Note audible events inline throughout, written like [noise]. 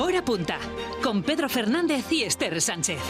Hora punta, con Pedro Fernández y Esther Sánchez.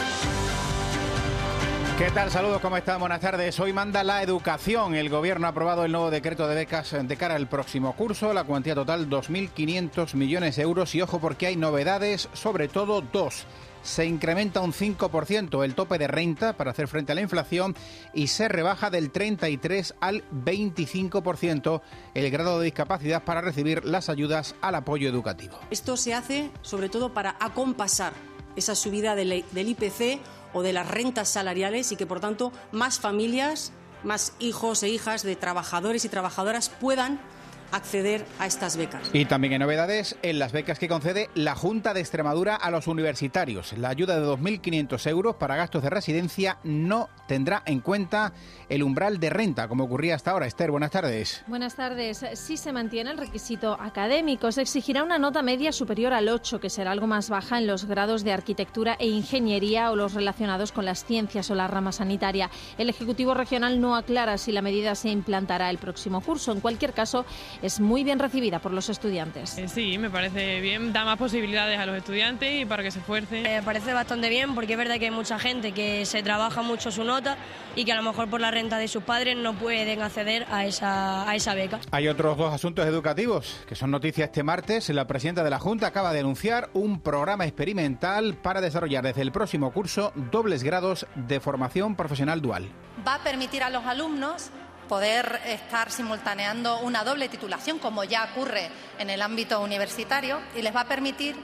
¿Qué tal? Saludos, ¿cómo están? Buenas tardes. Hoy manda la educación. El gobierno ha aprobado el nuevo decreto de becas de cara al próximo curso. La cuantía total 2.500 millones de euros. Y ojo porque hay novedades, sobre todo dos se incrementa un 5% el tope de renta para hacer frente a la inflación y se rebaja del 33 al 25% el grado de discapacidad para recibir las ayudas al apoyo educativo. Esto se hace sobre todo para acompasar esa subida del IPC o de las rentas salariales y que por tanto más familias, más hijos e hijas de trabajadores y trabajadoras puedan acceder a estas becas. Y también hay novedades en las becas que concede la Junta de Extremadura a los universitarios. La ayuda de 2.500 euros para gastos de residencia no tendrá en cuenta el umbral de renta, como ocurría hasta ahora. Esther, buenas tardes. Buenas tardes. Si se mantiene el requisito académico, se exigirá una nota media superior al 8, que será algo más baja en los grados de arquitectura e ingeniería o los relacionados con las ciencias o la rama sanitaria. El Ejecutivo Regional no aclara si la medida se implantará el próximo curso. En cualquier caso, es muy bien recibida por los estudiantes. Eh, sí, me parece bien, da más posibilidades a los estudiantes y para que se esfuercen. Me parece bastante bien porque es verdad que hay mucha gente que se trabaja mucho su nota y que a lo mejor por la renta de sus padres no pueden acceder a esa, a esa beca. Hay otros dos asuntos educativos que son noticias este martes. La presidenta de la Junta acaba de anunciar un programa experimental para desarrollar desde el próximo curso dobles grados de formación profesional dual. Va a permitir a los alumnos poder estar simultaneando una doble titulación, como ya ocurre en el ámbito universitario, y les va a permitir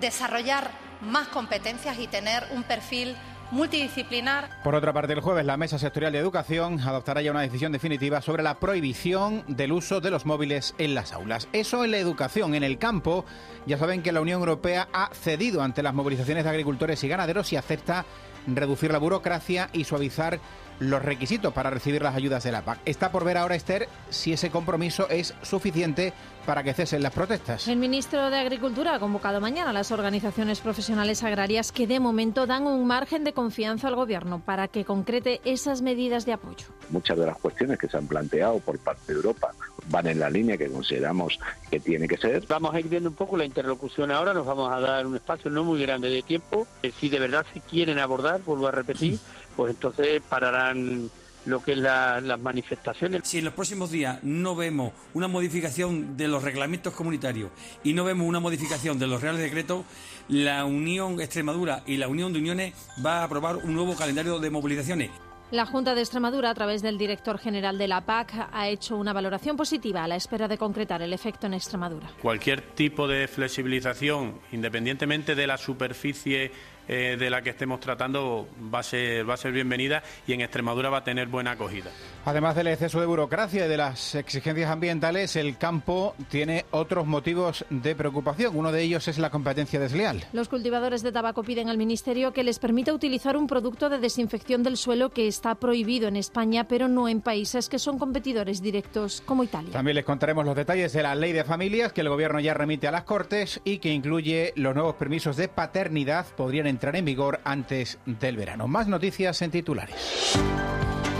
desarrollar más competencias y tener un perfil multidisciplinar. Por otra parte, el jueves la Mesa Sectorial de Educación adoptará ya una decisión definitiva sobre la prohibición del uso de los móviles en las aulas. Eso en la educación. En el campo, ya saben que la Unión Europea ha cedido ante las movilizaciones de agricultores y ganaderos y acepta reducir la burocracia y suavizar los requisitos para recibir las ayudas de la PAC. Está por ver ahora, Esther, si ese compromiso es suficiente para que cesen las protestas. El ministro de Agricultura ha convocado mañana a las organizaciones profesionales agrarias que de momento dan un margen de confianza al Gobierno para que concrete esas medidas de apoyo. Muchas de las cuestiones que se han planteado por parte de Europa van en la línea que consideramos que tiene que ser. Vamos a ir viendo un poco la interlocución ahora, nos vamos a dar un espacio no muy grande de tiempo. Si de verdad se quieren abordar, vuelvo a repetir, pues entonces pararán lo que es las manifestaciones. Si en los próximos días no vemos una modificación de los reglamentos comunitarios y no vemos una modificación de los reales decretos, la Unión Extremadura y la Unión de Uniones va a aprobar un nuevo calendario de movilizaciones. La Junta de Extremadura, a través del director general de la PAC, ha hecho una valoración positiva a la espera de concretar el efecto en Extremadura. Cualquier tipo de flexibilización, independientemente de la superficie eh, de la que estemos tratando va a, ser, va a ser bienvenida y en Extremadura va a tener buena acogida. Además del exceso de burocracia y de las exigencias ambientales, el campo tiene otros motivos de preocupación. Uno de ellos es la competencia desleal. Los cultivadores de tabaco piden al Ministerio que les permita utilizar un producto de desinfección del suelo que está prohibido en España, pero no en países que son competidores directos como Italia. También les contaremos los detalles de la ley de familias que el Gobierno ya remite a las Cortes y que incluye los nuevos permisos de paternidad. Podrían entrar en vigor antes del verano. Más noticias en titulares.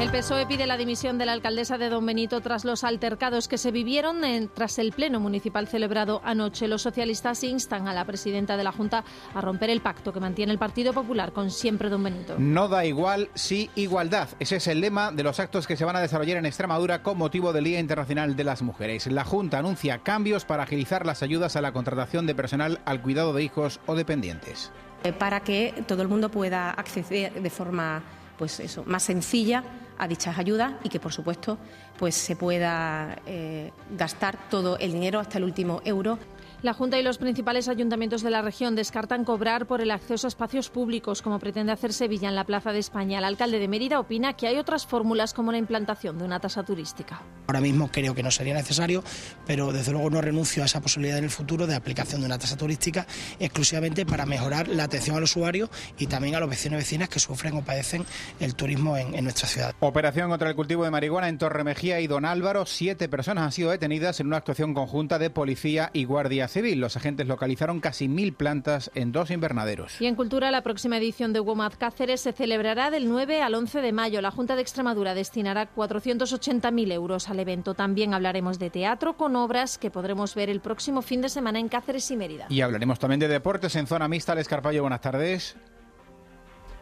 El PSOE pide la dimisión de la alcaldesa de Don Benito tras los altercados que se vivieron tras el pleno municipal celebrado anoche. Los socialistas instan a la presidenta de la Junta a romper el pacto que mantiene el Partido Popular con siempre Don Benito. No da igual, sí igualdad. Ese es el lema de los actos que se van a desarrollar en Extremadura con motivo del Día Internacional de las Mujeres. La Junta anuncia cambios para agilizar las ayudas a la contratación de personal al cuidado de hijos o dependientes. Eh, para que todo el mundo pueda acceder de forma pues eso, más sencilla a dichas ayudas y que, por supuesto, pues se pueda eh, gastar todo el dinero hasta el último euro la Junta y los principales ayuntamientos de la región descartan cobrar por el acceso a espacios públicos, como pretende hacer Sevilla en la Plaza de España. El alcalde de Mérida opina que hay otras fórmulas como la implantación de una tasa turística. Ahora mismo creo que no sería necesario, pero desde luego no renuncio a esa posibilidad en el futuro de aplicación de una tasa turística exclusivamente para mejorar la atención al usuario y también a los vecinos y vecinas que sufren o padecen el turismo en, en nuestra ciudad. Operación contra el cultivo de marihuana en Torremejía y Don Álvaro. Siete personas han sido detenidas en una actuación conjunta de policía y guardias Civil. Los agentes localizaron casi mil plantas en dos invernaderos. Y en Cultura, la próxima edición de WOMAD Cáceres se celebrará del 9 al 11 de mayo. La Junta de Extremadura destinará 480.000 euros al evento. También hablaremos de teatro con obras que podremos ver el próximo fin de semana en Cáceres y Mérida. Y hablaremos también de deportes en zona mixta. Les Carpallo, buenas tardes.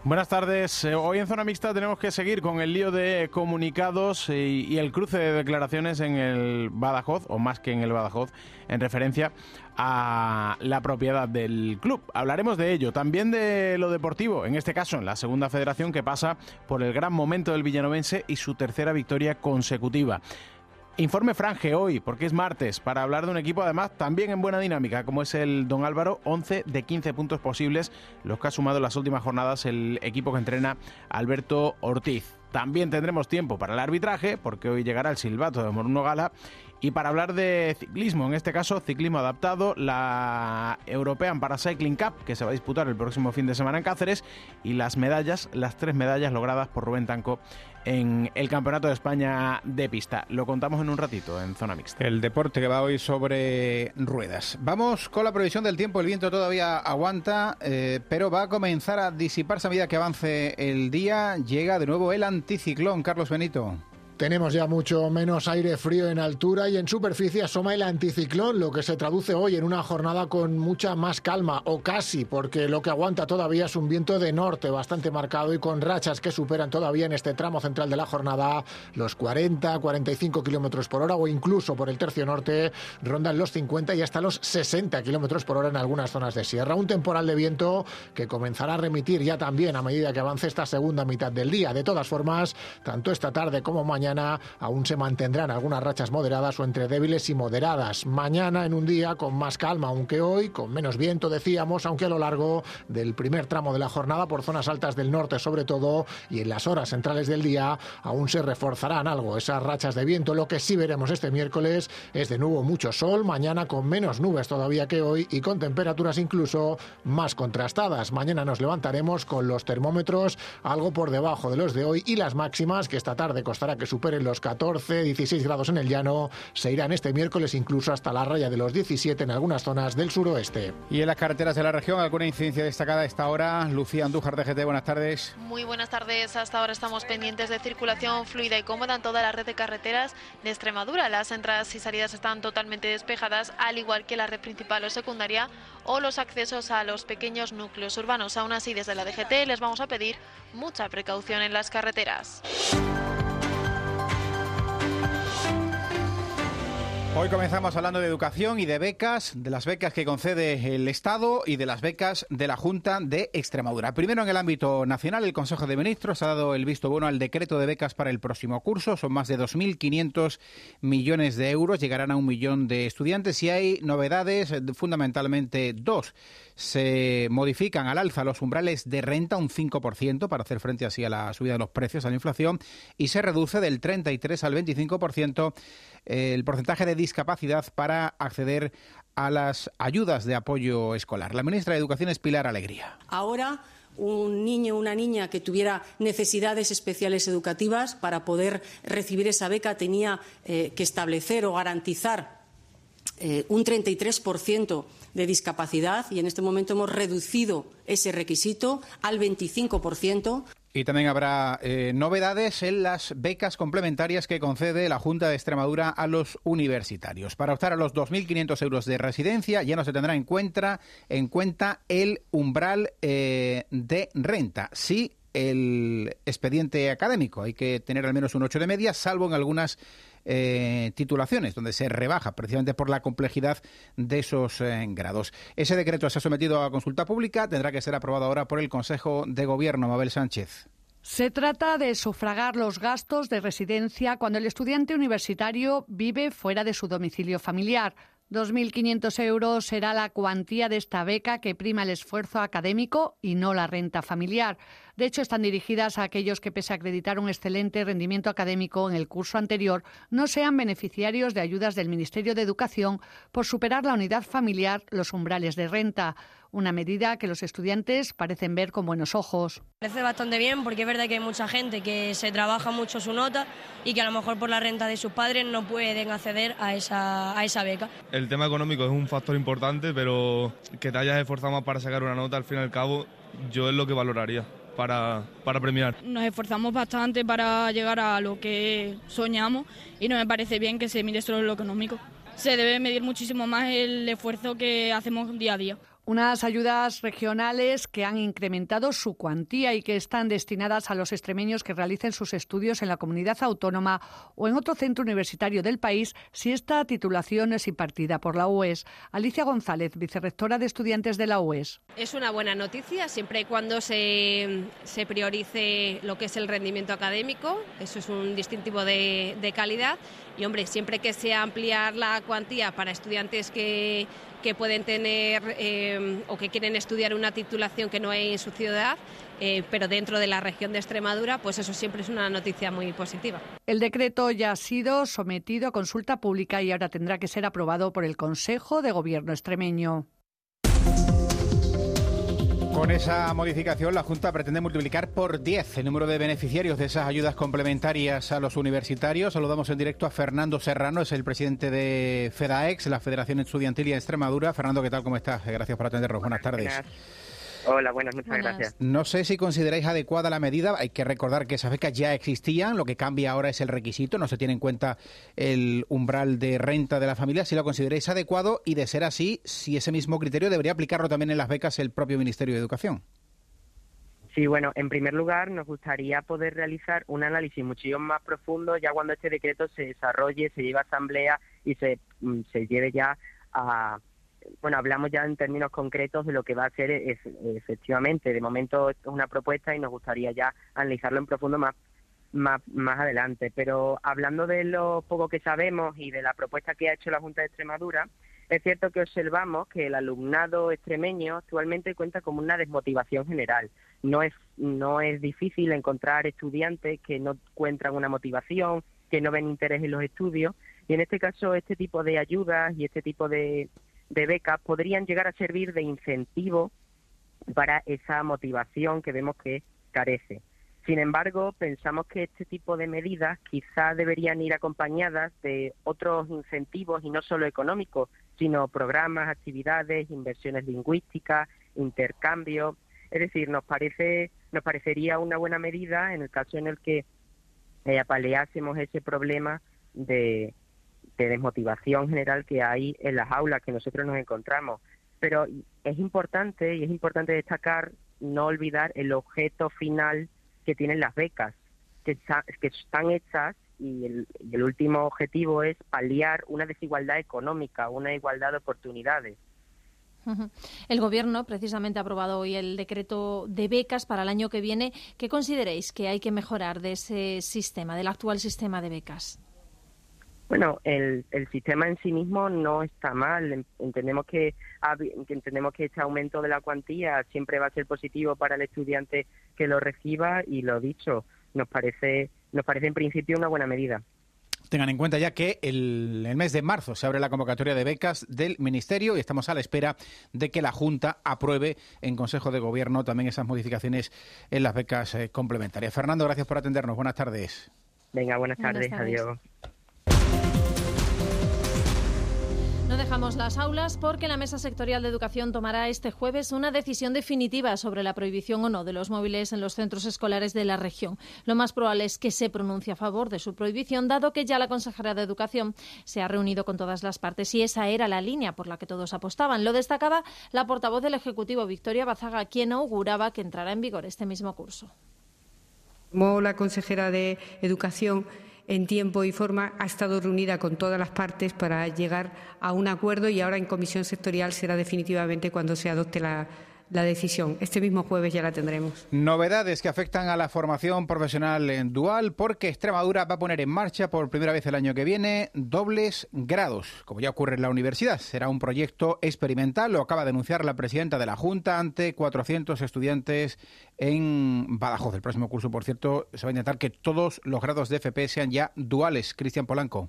Buenas tardes. Eh, hoy en Zona Mixta tenemos que seguir con el lío de comunicados y, el cruce de declaraciones en el Badajoz, o más que en el Badajoz, en referencia a la propiedad del club. Hablaremos de ello, también de lo deportivo, en este caso en la segunda federación que pasa por el gran momento del villanovense y su tercera victoria consecutiva. Informe Franje hoy, porque es martes, para hablar de un equipo además también en buena dinámica, como es el Don Álvaro, 11 de 15 puntos posibles, los que ha sumado en las últimas jornadas el equipo que entrena Alberto Ortiz. También tendremos tiempo para el arbitraje, porque hoy llegará el silbato de Moruno Gala. Y para hablar de ciclismo, en este caso ciclismo adaptado, la European Paracycling Cup, que se va a disputar el próximo fin de semana en Cáceres, y las medallas, las tres medallas logradas por Rubén Tanco en el Campeonato de España de pista. Lo contamos en un ratito en zona mixta. El deporte que va hoy sobre ruedas. Vamos con la previsión del tiempo. El viento todavía aguanta, eh, pero va a comenzar a disiparse a medida que avance el día. Llega de nuevo el anticiclón, Carlos Benito. Tenemos ya mucho menos aire frío en altura y en superficie asoma el anticiclón, lo que se traduce hoy en una jornada con mucha más calma, o casi, porque lo que aguanta todavía es un viento de norte bastante marcado y con rachas que superan todavía en este tramo central de la jornada los 40, 45 kilómetros por hora o incluso por el tercio norte rondan los 50 y hasta los 60 kilómetros por hora en algunas zonas de sierra. Un temporal de viento que comenzará a remitir ya también a medida que avance esta segunda mitad del día. De todas formas, tanto esta tarde como mañana aún se mantendrán algunas rachas moderadas o entre débiles y moderadas. Mañana en un día con más calma, aunque hoy con menos viento, decíamos, aunque a lo largo del primer tramo de la jornada por zonas altas del norte sobre todo y en las horas centrales del día aún se reforzarán algo esas rachas de viento. Lo que sí veremos este miércoles es de nuevo mucho sol, mañana con menos nubes todavía que hoy y con temperaturas incluso más contrastadas. Mañana nos levantaremos con los termómetros algo por debajo de los de hoy y las máximas que esta tarde costará que superen los 14, 16 grados en el llano, se irán este miércoles incluso hasta la raya de los 17 en algunas zonas del suroeste. Y en las carreteras de la región, ¿alguna incidencia destacada a esta hora? Lucía Andújar, DGT, buenas tardes. Muy buenas tardes. Hasta ahora estamos pendientes de circulación fluida y cómoda en toda la red de carreteras de Extremadura. Las entradas y salidas están totalmente despejadas, al igual que la red principal o secundaria o los accesos a los pequeños núcleos urbanos. Aún así, desde la DGT les vamos a pedir mucha precaución en las carreteras. Hoy comenzamos hablando de educación y de becas, de las becas que concede el Estado y de las becas de la Junta de Extremadura. Primero, en el ámbito nacional, el Consejo de Ministros ha dado el visto bueno al decreto de becas para el próximo curso. Son más de 2.500 millones de euros, llegarán a un millón de estudiantes y hay novedades, fundamentalmente dos se modifican al alza los umbrales de renta un 5% para hacer frente así a la subida de los precios, a la inflación, y se reduce del 33 al 25% el porcentaje de discapacidad para acceder a las ayudas de apoyo escolar. La ministra de Educación es Pilar Alegría. Ahora un niño o una niña que tuviera necesidades especiales educativas para poder recibir esa beca tenía eh, que establecer o garantizar eh, un 33% de discapacidad y en este momento hemos reducido ese requisito al 25%. Y también habrá eh, novedades en las becas complementarias que concede la Junta de Extremadura a los universitarios. Para optar a los 2.500 euros de residencia ya no se tendrá en cuenta, en cuenta el umbral eh, de renta. Sí, el expediente académico. Hay que tener al menos un 8 de media, salvo en algunas eh, titulaciones, donde se rebaja precisamente por la complejidad de esos eh, grados. Ese decreto se ha sometido a consulta pública, tendrá que ser aprobado ahora por el Consejo de Gobierno. Mabel Sánchez. Se trata de sufragar los gastos de residencia cuando el estudiante universitario vive fuera de su domicilio familiar. 2.500 euros será la cuantía de esta beca que prima el esfuerzo académico y no la renta familiar. De hecho, están dirigidas a aquellos que, pese a acreditar un excelente rendimiento académico en el curso anterior, no sean beneficiarios de ayudas del Ministerio de Educación por superar la unidad familiar, los umbrales de renta una medida que los estudiantes parecen ver con buenos ojos. Parece bastante bien porque es verdad que hay mucha gente que se trabaja mucho su nota y que a lo mejor por la renta de sus padres no pueden acceder a esa, a esa beca. El el tema económico es un factor importante, pero que te hayas esforzado más para sacar una nota, al fin y al cabo, yo es lo que valoraría para, para premiar. Nos esforzamos bastante para llegar a lo que soñamos y no me parece bien que se mire solo lo económico. Se debe medir muchísimo más el esfuerzo que hacemos día a día. Unas ayudas regionales que han incrementado su cuantía y que están destinadas a los extremeños que realicen sus estudios en la comunidad autónoma o en otro centro universitario del país si esta titulación es impartida por la UES. Alicia González, vicerrectora de estudiantes de la UES. Es una buena noticia siempre y cuando se, priorice lo que es el rendimiento académico. Eso es un distintivo de, de calidad. Y hombre, siempre que sea ampliar la cuantía para estudiantes que que pueden tener eh, o que quieren estudiar una titulación que no hay en su ciudad, eh, pero dentro de la región de Extremadura, pues eso siempre es una noticia muy positiva. El decreto ya ha sido sometido a consulta pública y ahora tendrá que ser aprobado por el Consejo de Gobierno extremeño. Con esa modificación, la Junta pretende multiplicar por 10 el número de beneficiarios de esas ayudas complementarias a los universitarios. Saludamos en directo a Fernando Serrano, es el presidente de FEDAEX, la Federación Estudiantil de Extremadura. Fernando, ¿qué tal? ¿Cómo estás? Gracias por atendernos. Buenas tardes. Hola, buenas, muchas gracias. No sé si consideráis adecuada la medida. Hay que recordar que esas becas ya existían. Lo que cambia ahora es el requisito. No se tiene en cuenta el umbral de renta de la familia. Si lo consideráis adecuado y, de ser así, si ese mismo criterio debería aplicarlo también en las becas el propio Ministerio de Educación. Sí, bueno, en primer lugar nos gustaría poder realizar un análisis muchísimo más profundo ya cuando este decreto se desarrolle, se lleve a asamblea y se, mm, se lleve ya a, bueno, hablamos ya en términos concretos de lo que va a ser efectivamente. De momento es una propuesta y nos gustaría ya analizarlo en profundo más, más, más adelante. Pero hablando de lo poco que sabemos y de la propuesta que ha hecho la Junta de Extremadura, es cierto que observamos que el alumnado extremeño actualmente cuenta con una desmotivación general. No es, no es difícil encontrar estudiantes que no encuentran una motivación, que no ven interés en los estudios. Y en este caso, este tipo de ayudas y este tipo de, de becas podrían llegar a servir de incentivo para esa motivación que vemos que carece. Sin embargo, pensamos que este tipo de medidas quizás deberían ir acompañadas de otros incentivos y no solo económicos, sino programas, actividades, inversiones lingüísticas, intercambio. Es decir, nos parece, nos parecería una buena medida en el caso en el que eh, apaleásemos ese problema de, de desmotivación general que hay en las aulas que nosotros nos encontramos. Pero es importante y es importante destacar, no olvidar el objeto final que tienen las becas, que, están hechas y el, y el último objetivo es paliar una desigualdad económica, una igualdad de oportunidades. El Gobierno precisamente ha aprobado hoy el decreto de becas para el año que viene. ¿Qué consideréis que hay que mejorar de ese sistema, del actual sistema de becas? Bueno, el, el sistema en sí mismo no está mal. Entendemos que, entendemos que este aumento de la cuantía siempre va a ser positivo para el estudiante que lo reciba y lo dicho, nos parece, nos parece en principio una buena medida. Tengan en cuenta ya que el, el, mes de marzo se abre la convocatoria de becas del Ministerio y estamos a la espera de que la Junta apruebe en Consejo de Gobierno también esas modificaciones en las becas eh, complementarias. Fernando, gracias por atendernos. Buenas tardes. Venga, buenas tardes. Buenas tardes. Adiós. No dejamos las aulas porque la Mesa Sectorial de Educación tomará este jueves una decisión definitiva sobre la prohibición o no de los móviles en los centros escolares de la región. Lo más probable es que se pronuncie a favor de su prohibición, dado que ya la consejera de Educación se ha reunido con todas las partes y esa era la línea por la que todos apostaban. Lo destacaba la portavoz del Ejecutivo, Victoria Bazaga, quien auguraba que entrará en vigor este mismo curso. La consejera de Educación en tiempo y forma ha estado reunida con todas las partes para llegar a un acuerdo y ahora en comisión sectorial será definitivamente cuando se adopte la, la decisión. Este mismo jueves ya la tendremos. Novedades que afectan a la formación profesional en dual porque Extremadura va a poner en marcha por primera vez el año que viene dobles grados, como ya ocurre en la universidad. Será un proyecto experimental, lo acaba de anunciar la presidenta de la Junta ante 400 estudiantes en Badajoz. El próximo curso, por cierto, se va a intentar que todos los grados de FP sean ya duales. Cristian Polanco.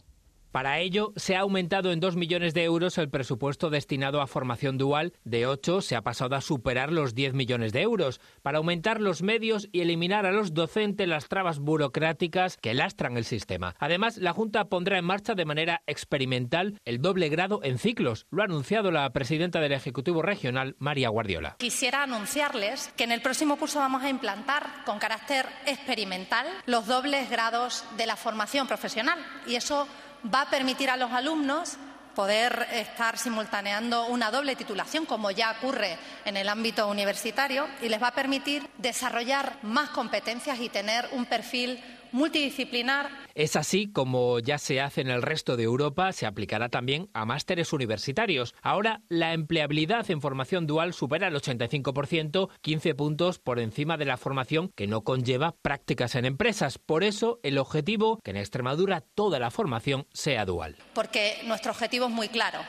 Para ello, se ha aumentado en 2 millones de euros el presupuesto destinado a formación dual. De 8 se ha pasado a superar los 10 millones de euros para aumentar los medios y eliminar a los docentes las trabas burocráticas que lastran el sistema. Además, la Junta pondrá en marcha de manera experimental el doble grado en ciclos. Lo ha anunciado la presidenta del Ejecutivo Regional, María Guardiola. Quisiera anunciarles que en el próximo curso vamos a implantar con carácter experimental los dobles grados de la formación profesional y eso va a permitir a los alumnos poder estar simultaneando una doble titulación, como ya ocurre en el ámbito universitario, y les va a permitir desarrollar más competencias y tener un perfil multidisciplinar. Es así como ya se hace en el resto de Europa, se aplicará también a másteres universitarios. Ahora, la empleabilidad en formación dual supera el 85%, 15 puntos por encima de la formación que no conlleva prácticas en empresas. Por eso, el objetivo, que en Extremadura toda la formación sea dual. Porque nuestro objetivo es muy claro.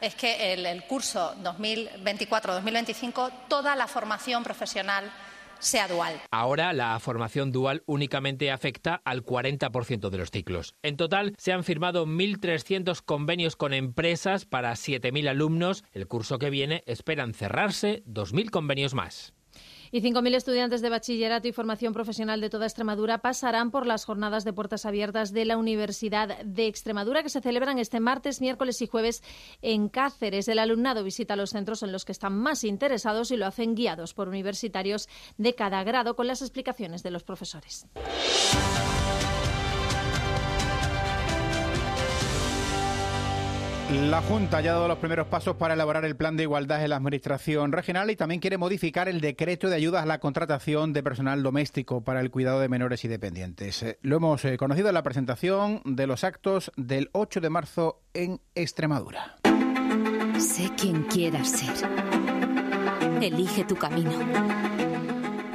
Es que el, el curso 2024-2025, toda la formación profesional sea dual. Ahora la formación dual únicamente afecta al 40% de los ciclos. En total se han firmado 1.300 convenios con empresas para 7.000 alumnos. El curso que viene esperan cerrarse 2.000 convenios más. Y 5.000 estudiantes de bachillerato y formación profesional de toda Extremadura pasarán por las jornadas de puertas abiertas de la Universidad de Extremadura que se celebran este martes, miércoles y jueves en Cáceres. El alumnado visita los centros en los que están más interesados y lo hacen guiados por universitarios de cada grado con las explicaciones de los profesores. La Junta ya ha dado los primeros pasos para elaborar el plan de igualdad en la Administración regional y también quiere modificar el decreto de ayudas a la contratación de personal doméstico para el cuidado de menores y dependientes. Eh, lo hemos eh, conocido en la presentación de los actos del 8 de marzo en Extremadura. Sé quien quieras ser. Elige tu camino.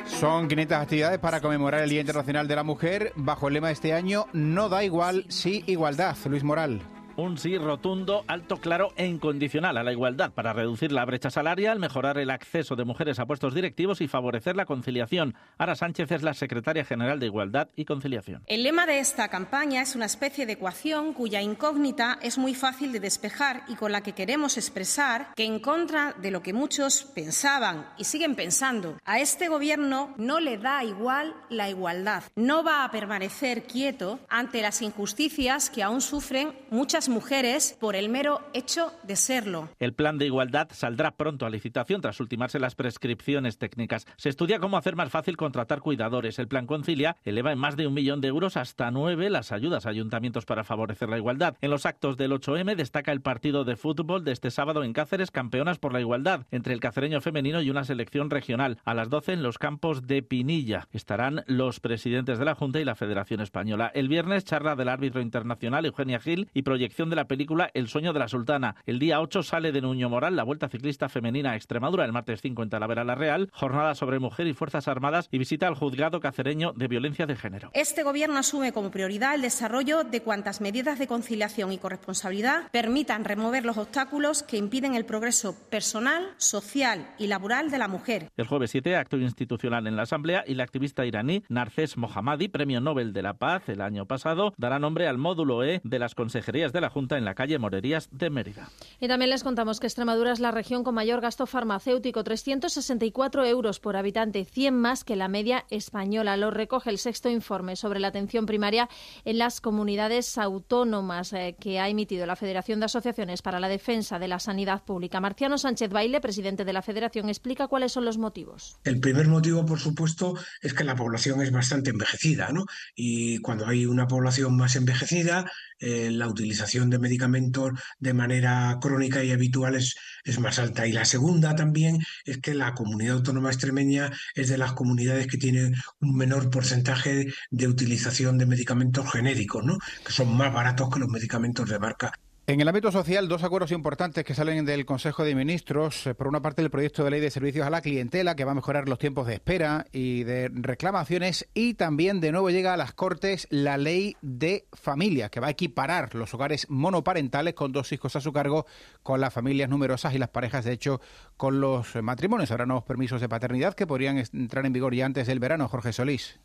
Son 500 actividades para conmemorar el Día Internacional de la Mujer bajo el lema de este año No da igual, sí igualdad. Luis Moral un sí rotundo, alto, claro e incondicional a la igualdad para reducir la brecha salarial, mejorar el acceso de mujeres a puestos directivos y favorecer la conciliación. Ara Sánchez es la secretaria general de Igualdad y Conciliación. El lema de esta campaña es una especie de ecuación cuya incógnita es muy fácil de despejar y con la que queremos expresar que en contra de lo que muchos pensaban y siguen pensando, a este gobierno no le da igual la igualdad. No va a permanecer quieto ante las injusticias que aún sufren muchas mujeres por el mero hecho de serlo. El plan de igualdad saldrá pronto a licitación tras ultimarse las prescripciones técnicas. Se estudia cómo hacer más fácil contratar cuidadores. El plan Concilia eleva en más de un millón de euros hasta nueve las ayudas a ayuntamientos para favorecer la igualdad. En los actos del 8M destaca el partido de fútbol de este sábado en Cáceres, campeonas por la igualdad, entre el cacereño femenino y una selección regional. A las 12 en los campos de Pinilla estarán los presidentes de la Junta y la Federación Española. El viernes charla del árbitro internacional Eugenia Gil y proyección de la película El sueño de la sultana. El día 8 sale de Nuño Moral la Vuelta Ciclista Femenina a Extremadura. El martes 5 en Talavera la Real, jornada sobre mujer y fuerzas armadas y visita al juzgado cacereño de violencia de género. Este gobierno asume como prioridad el desarrollo de cuantas medidas de conciliación y corresponsabilidad permitan remover los obstáculos que impiden el progreso personal, social y laboral de la mujer. El jueves 7, acto institucional en la Asamblea y la activista iraní Narces Mohammadi, premio Nobel de la Paz el año pasado, dará nombre al módulo E de las consejerías de la Junta en la calle Morerías de Mérida. Y también les contamos que Extremadura es la región con mayor gasto farmacéutico, 364 euros por habitante, 100 más que la media española. Lo recoge el sexto informe sobre la atención primaria en las comunidades autónomas eh, que ha emitido la Federación de Asociaciones para la Defensa de la Sanidad Pública. Marciano Sánchez Baile, presidente de la Federación, explica cuáles son los motivos. El primer motivo, por supuesto, es que la población es bastante envejecida, ¿no? Y cuando hay una población más envejecida, eh, la utilización de medicamentos de manera crónica y habitual es, es más alta. Y la segunda también es que la comunidad autónoma extremeña es de las comunidades que tiene un menor porcentaje de utilización de medicamentos genéricos, ¿no? que son más baratos que los medicamentos de marca. En el ámbito social, dos acuerdos importantes que salen del Consejo de Ministros. Eh, por una parte, el proyecto de ley de servicios a la clientela, que va a mejorar los tiempos de espera y de reclamaciones. Y también, de nuevo, llega a las Cortes la ley de familia, que va a equiparar los hogares monoparentales con dos hijos a su cargo con las familias numerosas y las parejas, de hecho, con los matrimonios. Habrá nuevos permisos de paternidad que podrían entrar en vigor ya antes del verano. Jorge Solís.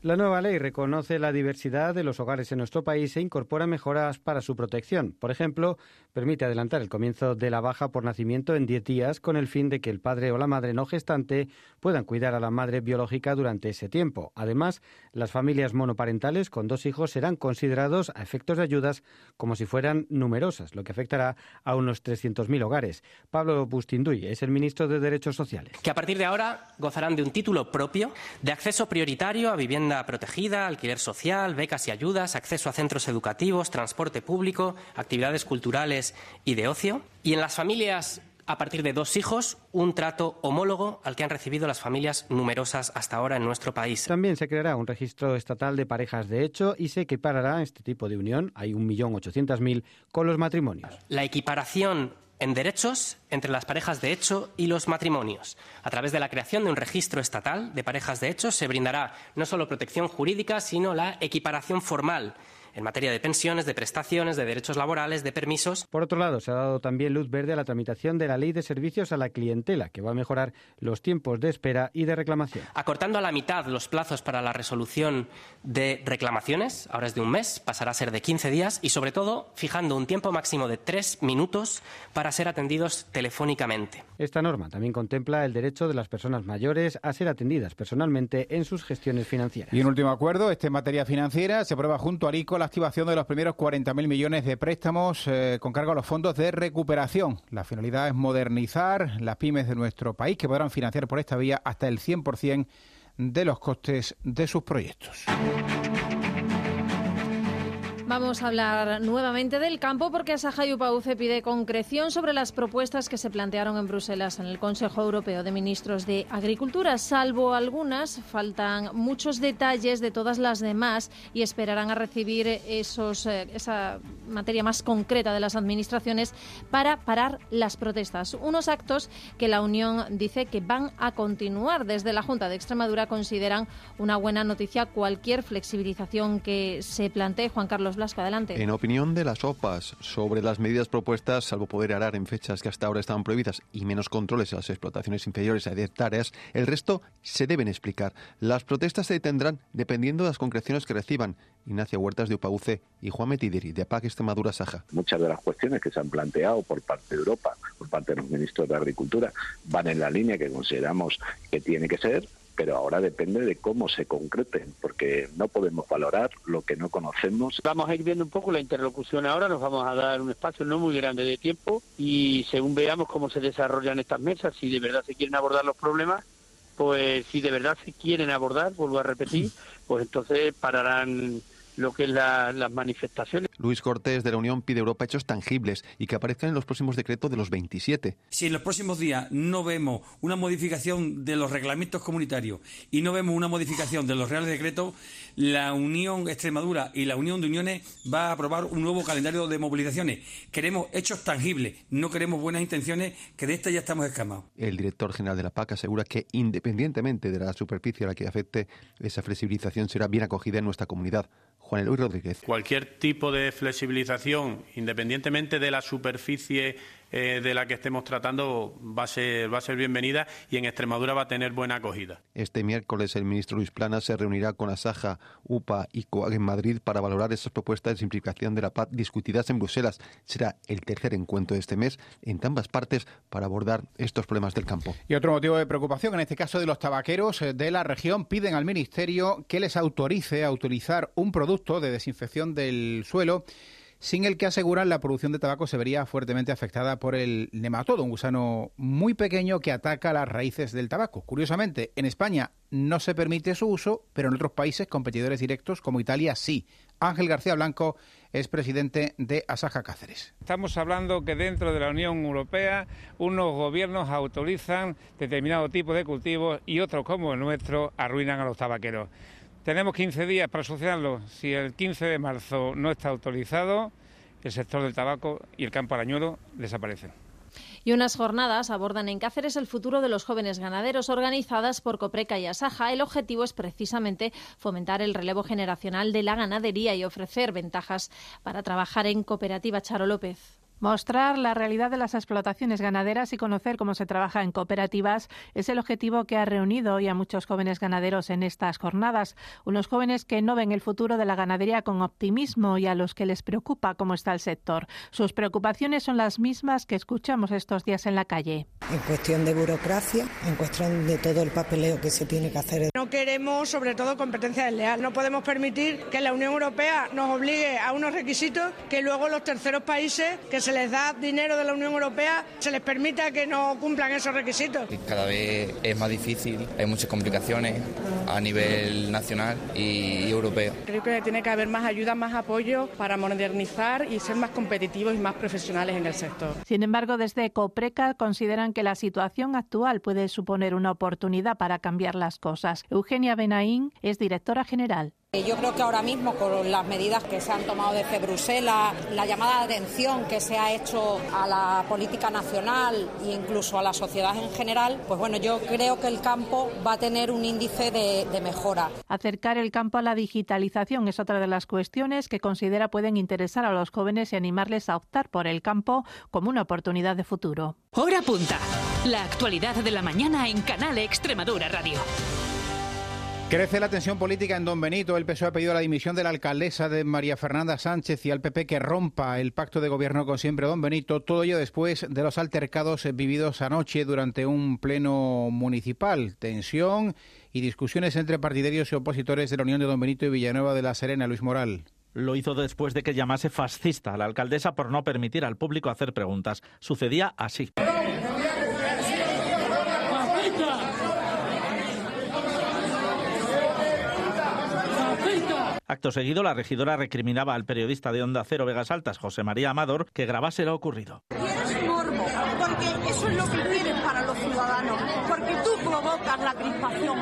La nueva ley reconoce la diversidad de los hogares en nuestro país e incorpora mejoras para su protección. Por ejemplo, permite adelantar el comienzo de la baja por nacimiento en 10 días con el fin de que el padre o la madre no gestante puedan cuidar a la madre biológica durante ese tiempo. Además, las familias monoparentales con dos hijos serán considerados a efectos de ayudas como si fueran numerosas, lo que afectará a unos 300.000 hogares. Pablo Bustinduy es el ministro de Derechos Sociales. Que a partir de ahora gozarán de un título propio de acceso prioritario a vivienda protegida, alquiler social, becas y ayudas, acceso a centros educativos, transporte público, actividades culturales y de ocio. Y en las familias a partir de dos hijos, un trato homólogo al que han recibido las familias numerosas hasta ahora en nuestro país. También se creará un registro estatal de parejas de hecho y se equiparará este tipo de unión, hay 1.800.000, con los matrimonios. La equiparación en derechos entre las parejas de hecho y los matrimonios. A través de la creación de un registro estatal de parejas de hecho se brindará no solo protección jurídica, sino la equiparación formal en materia de pensiones, de prestaciones, de derechos laborales, de permisos. Por otro lado, se ha dado también luz verde a la tramitación de la Ley de Servicios a la Clientela, que va a mejorar los tiempos de espera y de reclamación. Acortando a la mitad los plazos para la resolución de reclamaciones, ahora es de un mes, pasará a ser de 15 días y, sobre todo, fijando un tiempo máximo de tres minutos para ser atendidos telefónicamente. Esta norma también contempla el derecho de las personas mayores a ser atendidas personalmente en sus gestiones financieras. Y un último acuerdo, este en materia financiera, se aprueba junto a RICO la activación de los primeros 40.000 millones de préstamos eh, con cargo a los fondos de recuperación. La finalidad es modernizar las pymes de nuestro país que podrán financiar por esta vía hasta el 100% de los costes de sus proyectos. Vamos a hablar nuevamente del campo porque Asaja y UPAUCE pide concreción sobre las propuestas que se plantearon en Bruselas en el Consejo Europeo de Ministros de Agricultura. Salvo algunas, faltan muchos detalles de todas las demás y esperarán a recibir esos, eh, esa materia más concreta de las administraciones para parar las protestas. Unos actos que la Unión dice que van a continuar. Desde la Junta de Extremadura consideran una buena noticia cualquier flexibilización que se plantee. Juan Carlos adelante. En opinión de las OPAs sobre las medidas propuestas, salvo poder arar en fechas que hasta ahora estaban prohibidas y menos controles a las explotaciones inferiores a 10 hectáreas, el resto se deben explicar. Las protestas se detendrán dependiendo de las concreciones que reciban. Ignacio Huertas de Upauce y Juan Metidiri de PAC Extremadura Saja. Muchas de las cuestiones que se han planteado por parte de Europa, por parte de los ministros de Agricultura, van en la línea que consideramos que tiene que ser pero ahora depende de cómo se concreten, porque no podemos valorar lo que no conocemos. Vamos a ir viendo un poco la interlocución ahora, nos vamos a dar un espacio no muy grande de tiempo y según veamos cómo se desarrollan estas mesas, si de verdad se quieren abordar los problemas, pues si de verdad se quieren abordar, vuelvo a repetir, pues entonces pararán lo que es las manifestaciones. Luis Cortés de la Unión pide a Europa hechos tangibles y que aparezcan en los próximos decretos de los 27. Si en los próximos días no vemos una modificación de los reglamentos comunitarios y no vemos una modificación de los reales decretos, la Unión Extremadura y la Unión de Uniones va a aprobar un nuevo calendario de movilizaciones. Queremos hechos tangibles, no queremos buenas intenciones, que de esta ya estamos escamados. El director general de la PAC asegura que independientemente de la superficie a la que afecte, esa flexibilización será bien acogida en nuestra comunidad. Juan Eloy Rodríguez. Cualquier tipo de flexibilización, independientemente de la superficie eh, de la que estemos tratando va a, ser, va a ser bienvenida y en Extremadura va a tener buena acogida. Este miércoles el ministro Luis Plana se reunirá con Asaja, UPA y COAG en Madrid para valorar esas propuestas de simplificación de la paz discutidas en Bruselas. Será el tercer encuentro de este mes en ambas partes para abordar estos problemas del campo. Y otro motivo de preocupación, en este caso de los tabaqueros eh, de la región, piden al Ministerio que les autorice a utilizar un producto de desinfección del suelo sin el que aseguran la producción de tabaco se vería fuertemente afectada por el nematodo, un gusano muy pequeño que ataca las raíces del tabaco. Curiosamente, en España no se permite su uso, pero en otros países competidores directos como Italia sí. Ángel García Blanco es presidente de Asaja Cáceres. Estamos hablando que dentro de la Unión Europea unos gobiernos autorizan determinado tipo de cultivos y otros como el nuestro arruinan a los tabaqueros. Tenemos 15 días para solucionarlo. Si el 15 de marzo no está autorizado, el sector del tabaco y el campo arañuelo desaparecen. Y unas jornadas abordan en Cáceres el futuro de los jóvenes ganaderos organizadas por Copreca y Asaja. El objetivo es precisamente fomentar el relevo generacional de la ganadería y ofrecer ventajas para trabajar en cooperativa Charo López. Mostrar la realidad de las explotaciones ganaderas y conocer cómo se trabaja en cooperativas es el objetivo que ha reunido hoy a muchos jóvenes ganaderos en estas jornadas. Unos jóvenes que no ven el futuro de la ganadería con optimismo y a los que les preocupa cómo está el sector. Sus preocupaciones son las mismas que escuchamos estos días en la calle. En cuestión de burocracia, en cuestión de todo el papeleo que se tiene que hacer. No queremos, sobre todo, competencia desleal. No podemos permitir que la Unión Europea nos obligue a unos requisitos que luego los terceros países que se les da dinero de la Unión Europea se les permita que no cumplan esos requisitos. Cada vez es más difícil, hay muchas complicaciones a nivel nacional y europeo. Creo que tiene que haber más ayuda, más apoyo para modernizar y ser más competitivos y más profesionales en el sector. Sin embargo, desde Copreca consideran que la situación actual puede suponer una oportunidad para cambiar las cosas. Eugenia Benaín es directora general. Yo creo que ahora mismo con las medidas que se han tomado desde Bruselas, la llamada de atención que se ha hecho a la política nacional e incluso a la sociedad en general, pues bueno, yo creo que el campo va a tener un índice de, de mejora. Acercar el campo a la digitalización es otra de las cuestiones que considera pueden interesar a los jóvenes y animarles a optar por el campo como una oportunidad de futuro. Hora punta. La actualidad de la mañana en Canal Extremadura Radio. Crece la tensión política en Don Benito. El PSOE ha pedido la dimisión de la alcaldesa de María Fernanda Sánchez y al PP que rompa el pacto de gobierno con siempre Don Benito. Todo ello después de los altercados vividos anoche durante un pleno municipal. Tensión y discusiones entre partidarios y opositores de la Unión de Don Benito y Villanueva de la Serena. Luis Moral. Lo hizo después de que llamase fascista a la alcaldesa por no permitir al público hacer preguntas. Sucedía así. Acto seguido, la regidora recriminaba al periodista de Onda Cero Vegas Altas, José María Amador, que grabase lo ocurrido. Quieres morbo, porque eso es lo que quieren para los ciudadanos, porque tú provocas la crispación,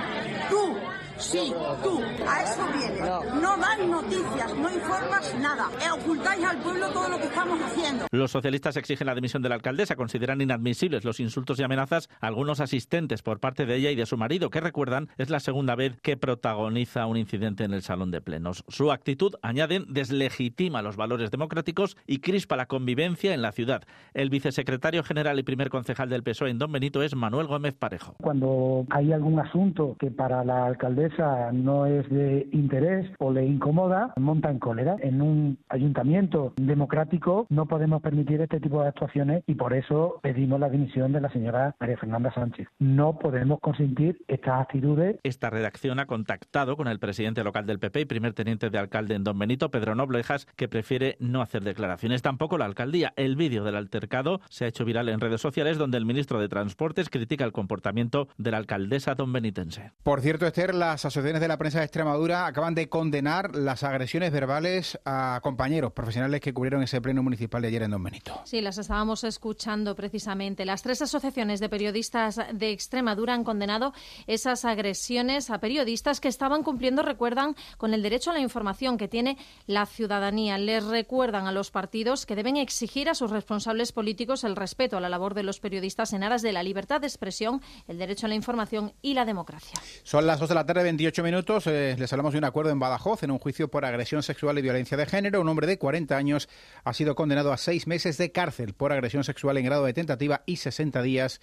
tú Sí, tú, a eso vienes. No dais noticias, no informas nada. E ocultáis al pueblo todo lo que estamos haciendo. Los socialistas exigen la dimisión de la alcaldesa. Consideran inadmisibles los insultos y amenazas a algunos asistentes por parte de ella y de su marido, que recuerdan es la segunda vez que protagoniza un incidente en el salón de plenos. Su actitud, añaden, deslegitima los valores democráticos y crispa la convivencia en la ciudad. El vicesecretario general y primer concejal del PSOE en Don Benito es Manuel Gómez Parejo. Cuando hay algún asunto que para la alcaldesa no es de interés o le incomoda, monta en cólera. En un ayuntamiento democrático no podemos permitir este tipo de actuaciones y por eso pedimos la dimisión de la señora María Fernanda Sánchez. No podemos consentir estas actitudes. Esta redacción ha contactado con el presidente local del PP y primer teniente de alcalde en Don Benito, Pedro Noblejas, que prefiere no hacer declaraciones. Tampoco la alcaldía. El vídeo del altercado se ha hecho viral en redes sociales donde el ministro de Transportes critica el comportamiento de la alcaldesa don benitense. Por cierto, Esther, las asociaciones de la prensa de Extremadura acaban de condenar las agresiones verbales a compañeros profesionales que cubrieron ese pleno municipal de ayer en Don Benito. Sí, las estábamos escuchando precisamente. Las tres asociaciones de periodistas de Extremadura han condenado esas agresiones a periodistas que estaban cumpliendo, recuerdan, con el derecho a la información que tiene la ciudadanía. Les recuerdan a los partidos que deben exigir a sus responsables políticos el respeto a la labor de los periodistas en aras de la libertad de expresión, el derecho a la información y la democracia. Son las dos de la tarde, 28 minutos. Eh, les hablamos de un acuerdo en Badajoz en un juicio por agresión sexual y violencia de género. Un hombre de 40 años ha sido condenado a seis meses de cárcel por agresión sexual en grado de tentativa y 60 días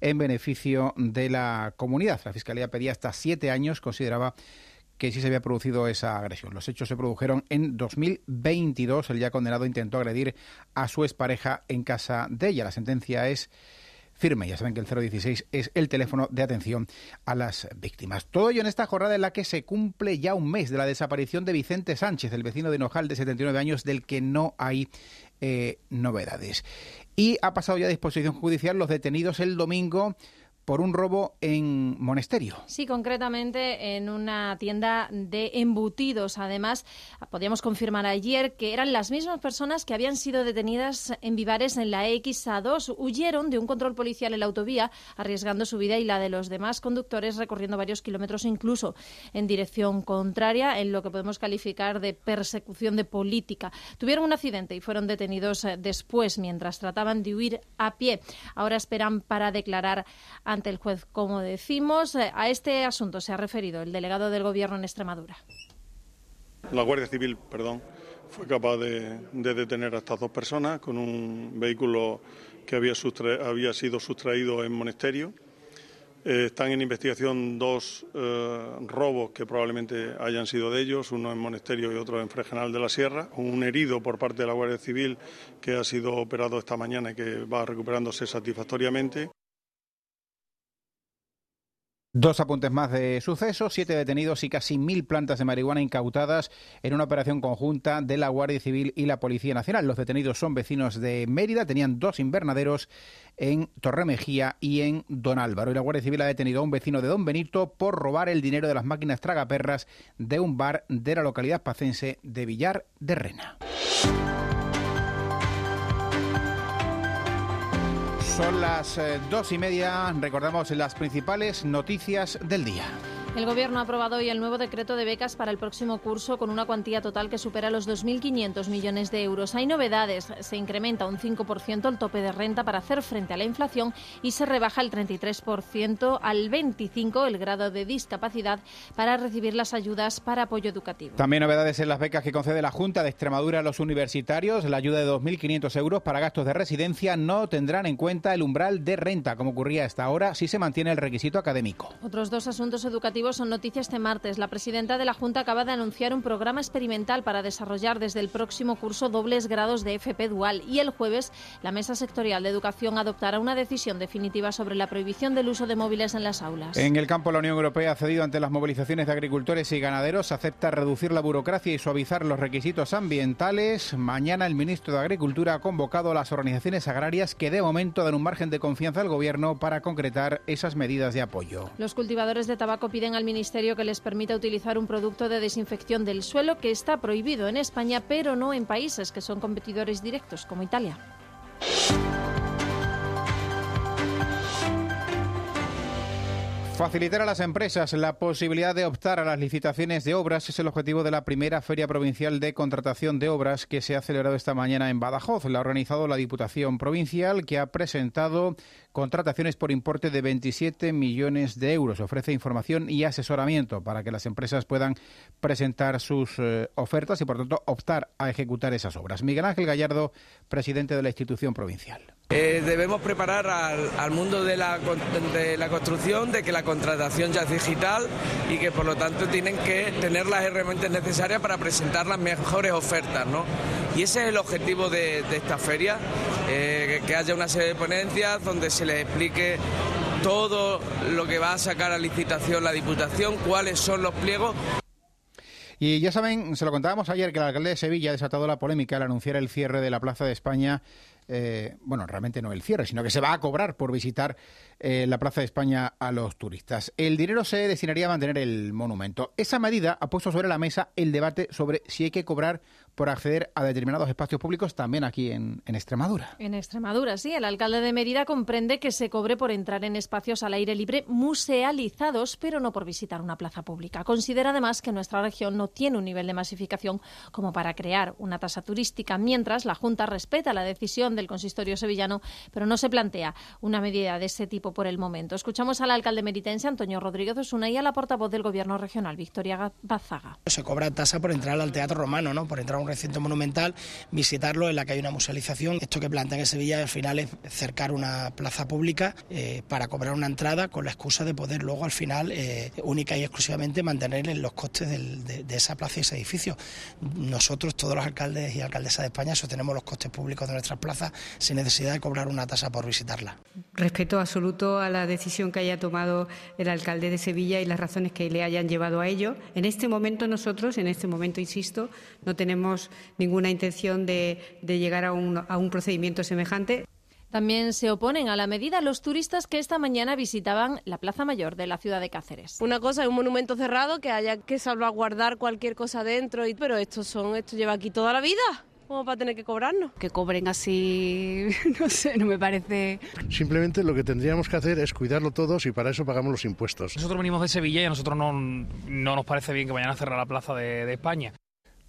en beneficio de la comunidad. La Fiscalía pedía hasta siete años, consideraba que sí se había producido esa agresión. Los hechos se produjeron en 2022. El ya condenado intentó agredir a su expareja en casa de ella. La sentencia es firme. Ya saben que el 016 es el teléfono de atención a las víctimas. Todo ello en esta jornada en la que se cumple ya un mes de la desaparición de Vicente Sánchez, el vecino de Nojal de 79 años, del que no hay eh, novedades. Y ha pasado ya a disposición judicial los detenidos el domingo por un robo en Monesterio. Sí, concretamente en una tienda de embutidos. Además, podíamos confirmar ayer que eran las mismas personas que habían sido detenidas en Vivares en la XA2. Huyeron de un control policial en la autovía, arriesgando su vida y la de los demás conductores, recorriendo varios kilómetros incluso en dirección contraria, en lo que podemos calificar de persecución de política. Tuvieron un accidente y fueron detenidos eh, después mientras trataban de huir a pie. Ahora esperan para declarar ante el juez. Como decimos, eh, a este asunto se ha referido el delegado del Gobierno en Extremadura. La Guardia Civil, perdón, fue capaz de, detener a estas dos personas con un vehículo que había, había sido sustraído en Monesterio. Eh, están en investigación dos eh, robos que probablemente hayan sido de ellos, uno en Monesterio y otro en Fregenal de la Sierra. Un herido por parte de la Guardia Civil que ha sido operado esta mañana y que va recuperándose satisfactoriamente. Dos apuntes más de sucesos, siete detenidos y casi mil plantas de marihuana incautadas en una operación conjunta de la Guardia Civil y la Policía Nacional. Los detenidos son vecinos de Mérida, tenían dos invernaderos en Torremejía y en Don Álvaro. Y la Guardia Civil ha detenido a un vecino de Don Benito por robar el dinero de las máquinas tragaperras de un bar de la localidad pacense de Villar de Rena. Son las eh, dos y media. Recordamos las principales noticias del día. El Gobierno ha aprobado hoy el nuevo decreto de becas para el próximo curso con una cuantía total que supera los 2.500 millones de euros. Hay novedades. Se incrementa un 5% el tope de renta para hacer frente a la inflación y se rebaja el 33% al 25% el grado de discapacidad para recibir las ayudas para apoyo educativo. También novedades en las becas que concede la Junta de Extremadura a los universitarios. La ayuda de 2.500 euros para gastos de residencia no tendrán en cuenta el umbral de renta, como ocurría hasta ahora, si se mantiene el requisito académico. Otros dos asuntos educativos son noticias este martes. La presidenta de la Junta acaba de anunciar un programa experimental para desarrollar desde el próximo curso dobles grados de FP dual y el jueves la Mesa Sectorial de Educación adoptará una decisión definitiva sobre la prohibición del uso de móviles en las aulas. En el campo la Unión Europea ha cedido ante las movilizaciones de agricultores y ganaderos, acepta reducir la burocracia y suavizar los requisitos ambientales. Mañana el ministro de Agricultura ha convocado a las organizaciones agrarias que de momento dan un margen de confianza al gobierno para concretar esas medidas de apoyo. Los cultivadores de tabaco piden al Ministerio que les permita utilizar un producto de desinfección del suelo que está prohibido en España, pero no en países que son competidores directos como Italia. Facilitar a las empresas la posibilidad de optar a las licitaciones de obras es el objetivo de la primera Feria Provincial de Contratación de Obras que se ha celebrado esta mañana en Badajoz. La ha organizado la Diputación Provincial que ha presentado contrataciones por importe de 27 millones de euros. Ofrece información y asesoramiento para que las empresas puedan presentar sus eh, ofertas y, por tanto, optar a ejecutar esas obras. Miguel Ángel Gallardo, presidente de la institución provincial. Eh, debemos preparar al, mundo de la, de la, construcción de que la contratación ya es digital y que por lo tanto tienen que tener las herramientas necesarias para presentar las mejores ofertas. ¿no? Y ese es el objetivo de, esta feria, eh, que haya una serie de ponencias donde se les explique todo lo que va a sacar a licitación la Diputación, cuáles son los pliegos. Y ya saben, se lo contábamos ayer que el alcalde de Sevilla ha desatado la polémica al anunciar el cierre de la Plaza de España eh, bueno, realmente no el cierre, sino que se va a cobrar por visitar eh, la Plaza de España a los turistas. El dinero se destinaría a mantener el monumento. Esa medida ha puesto sobre la mesa el debate sobre si hay que cobrar por acceder a determinados espacios públicos también aquí en, Extremadura. En Extremadura, sí. El alcalde de Mérida comprende que se cobre por entrar en espacios al aire libre musealizados, pero no por visitar una plaza pública. Considera además que nuestra región no tiene un nivel de masificación como para crear una tasa turística, mientras la Junta respeta la decisión del consistorio sevillano, pero no se plantea una medida de ese tipo por el momento. Escuchamos al alcalde meritense Antonio Rodríguez Osuna y a la portavoz del Gobierno regional, Victoria Bazaga. Se cobra tasa por entrar al Teatro Romano, ¿no? por entrar a un recinto monumental, visitarlo en la que hay una musealización. Esto que plantean en Sevilla al final es cercar una plaza pública eh, para cobrar una entrada con la excusa de poder luego al final eh, única y exclusivamente mantener los costes de, de, esa plaza y ese edificio. Nosotros, todos los alcaldes y alcaldesas de España, sostenemos los costes públicos de nuestras plazas sin necesidad de cobrar una tasa por visitarla. Respeto absoluto a la decisión que haya tomado el alcalde de Sevilla y las razones que le hayan llevado a ello. En este momento nosotros, en este momento, insisto, no tenemos ninguna intención de, llegar a un, a un procedimiento semejante. También se oponen a la medida los turistas que esta mañana visitaban la Plaza Mayor de la ciudad de Cáceres. Una cosa es un monumento cerrado que haya que salvaguardar cualquier cosa dentro, pero estos son, esto lleva aquí toda la vida. ¿Cómo para tener que cobrarnos? Que cobren así, [laughs] no sé, no me parece. Simplemente lo que tendríamos que hacer es cuidarlo todos y para eso pagamos los impuestos. Nosotros venimos de Sevilla y a nosotros no, no nos parece bien que vayan a cerrar la plaza de, de España.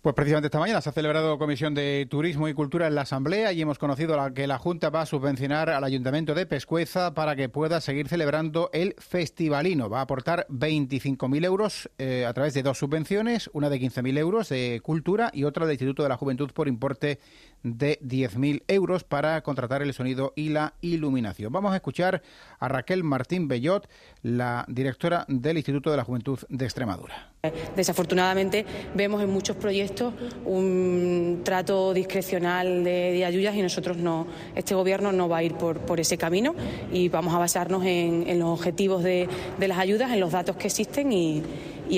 Pues precisamente esta mañana se ha celebrado Comisión de Turismo y Cultura en la Asamblea y hemos conocido que la Junta va a subvencionar al Ayuntamiento de Pescueza para que pueda seguir celebrando el Festivalino. Va a aportar 25.000 euros eh, a través de dos subvenciones, una de 15.000 euros de Cultura y otra del Instituto de la Juventud por importe de 10.000 euros para contratar el sonido y la iluminación. Vamos a escuchar a Raquel Martín Bellot, la directora del Instituto de la Juventud de Extremadura. Desafortunadamente vemos en muchos proyectos un trato discrecional de, ayudas y nosotros no, este gobierno no va a ir por, ese camino y vamos a basarnos en, los objetivos de, las ayudas, en los datos que existen y,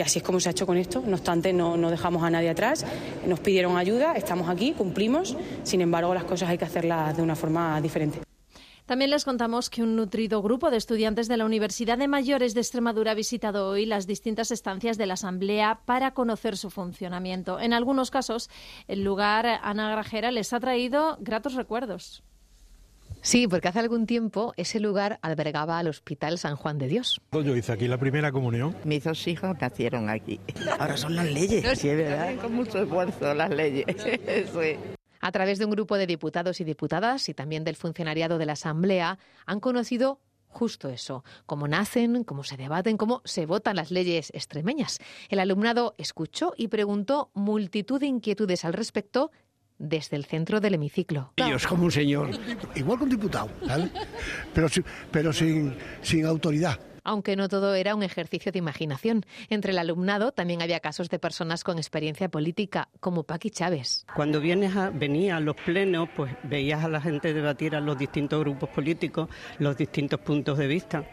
así es como se ha hecho con esto. No obstante, no, no, dejamos a nadie atrás. Nos pidieron ayuda, estamos aquí, cumplimos. Sin embargo, las cosas hay que hacerlas de una forma diferente. También les contamos que un nutrido grupo de estudiantes de la Universidad de Mayores de Extremadura ha visitado hoy las distintas estancias de la Asamblea para conocer su funcionamiento. En algunos casos, el lugar Ana Grajera les ha traído gratos recuerdos. Sí, porque hace algún tiempo ese lugar albergaba al Hospital San Juan de Dios. Yo hice aquí la primera comunión. Mis dos hijos nacieron aquí. Ahora son las leyes. Sí, ¿verdad? Con mucho esfuerzo las leyes. [laughs] sí. A través de un grupo de diputados y diputadas y también del funcionariado de la Asamblea han conocido justo eso, cómo nacen, cómo se debaten, cómo se votan las leyes extremeñas. El alumnado escuchó y preguntó multitud de inquietudes al respecto desde el centro del hemiciclo. es como un señor, igual que un diputado, pero, pero sin, sin autoridad aunque no todo era un ejercicio de imaginación. Entre el alumnado también había casos de personas con experiencia política, como Paqui Chávez. Cuando vienes a, venía a los plenos, pues veías a la gente debatir a los distintos grupos políticos, los distintos puntos de vista.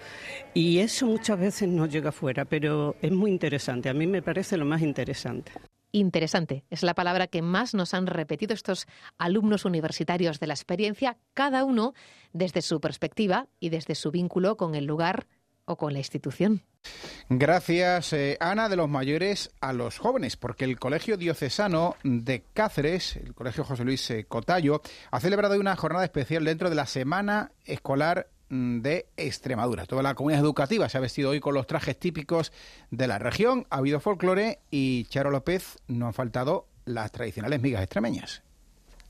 Y eso muchas veces no llega fuera, pero es muy interesante. A mí me parece lo más interesante. Interesante es la palabra que más nos han repetido estos alumnos universitarios de la experiencia, cada uno desde su perspectiva y desde su vínculo con el lugar o con la institución. Gracias, eh, Ana, de los mayores a los jóvenes, porque el Colegio Diocesano de Cáceres, el Colegio José Luis eh, Cotallo, ha celebrado una jornada especial dentro de la Semana Escolar de Extremadura. Toda la comunidad educativa se ha vestido hoy con los trajes típicos de la región, ha habido folclore y Charo López no han faltado las tradicionales migas extremeñas.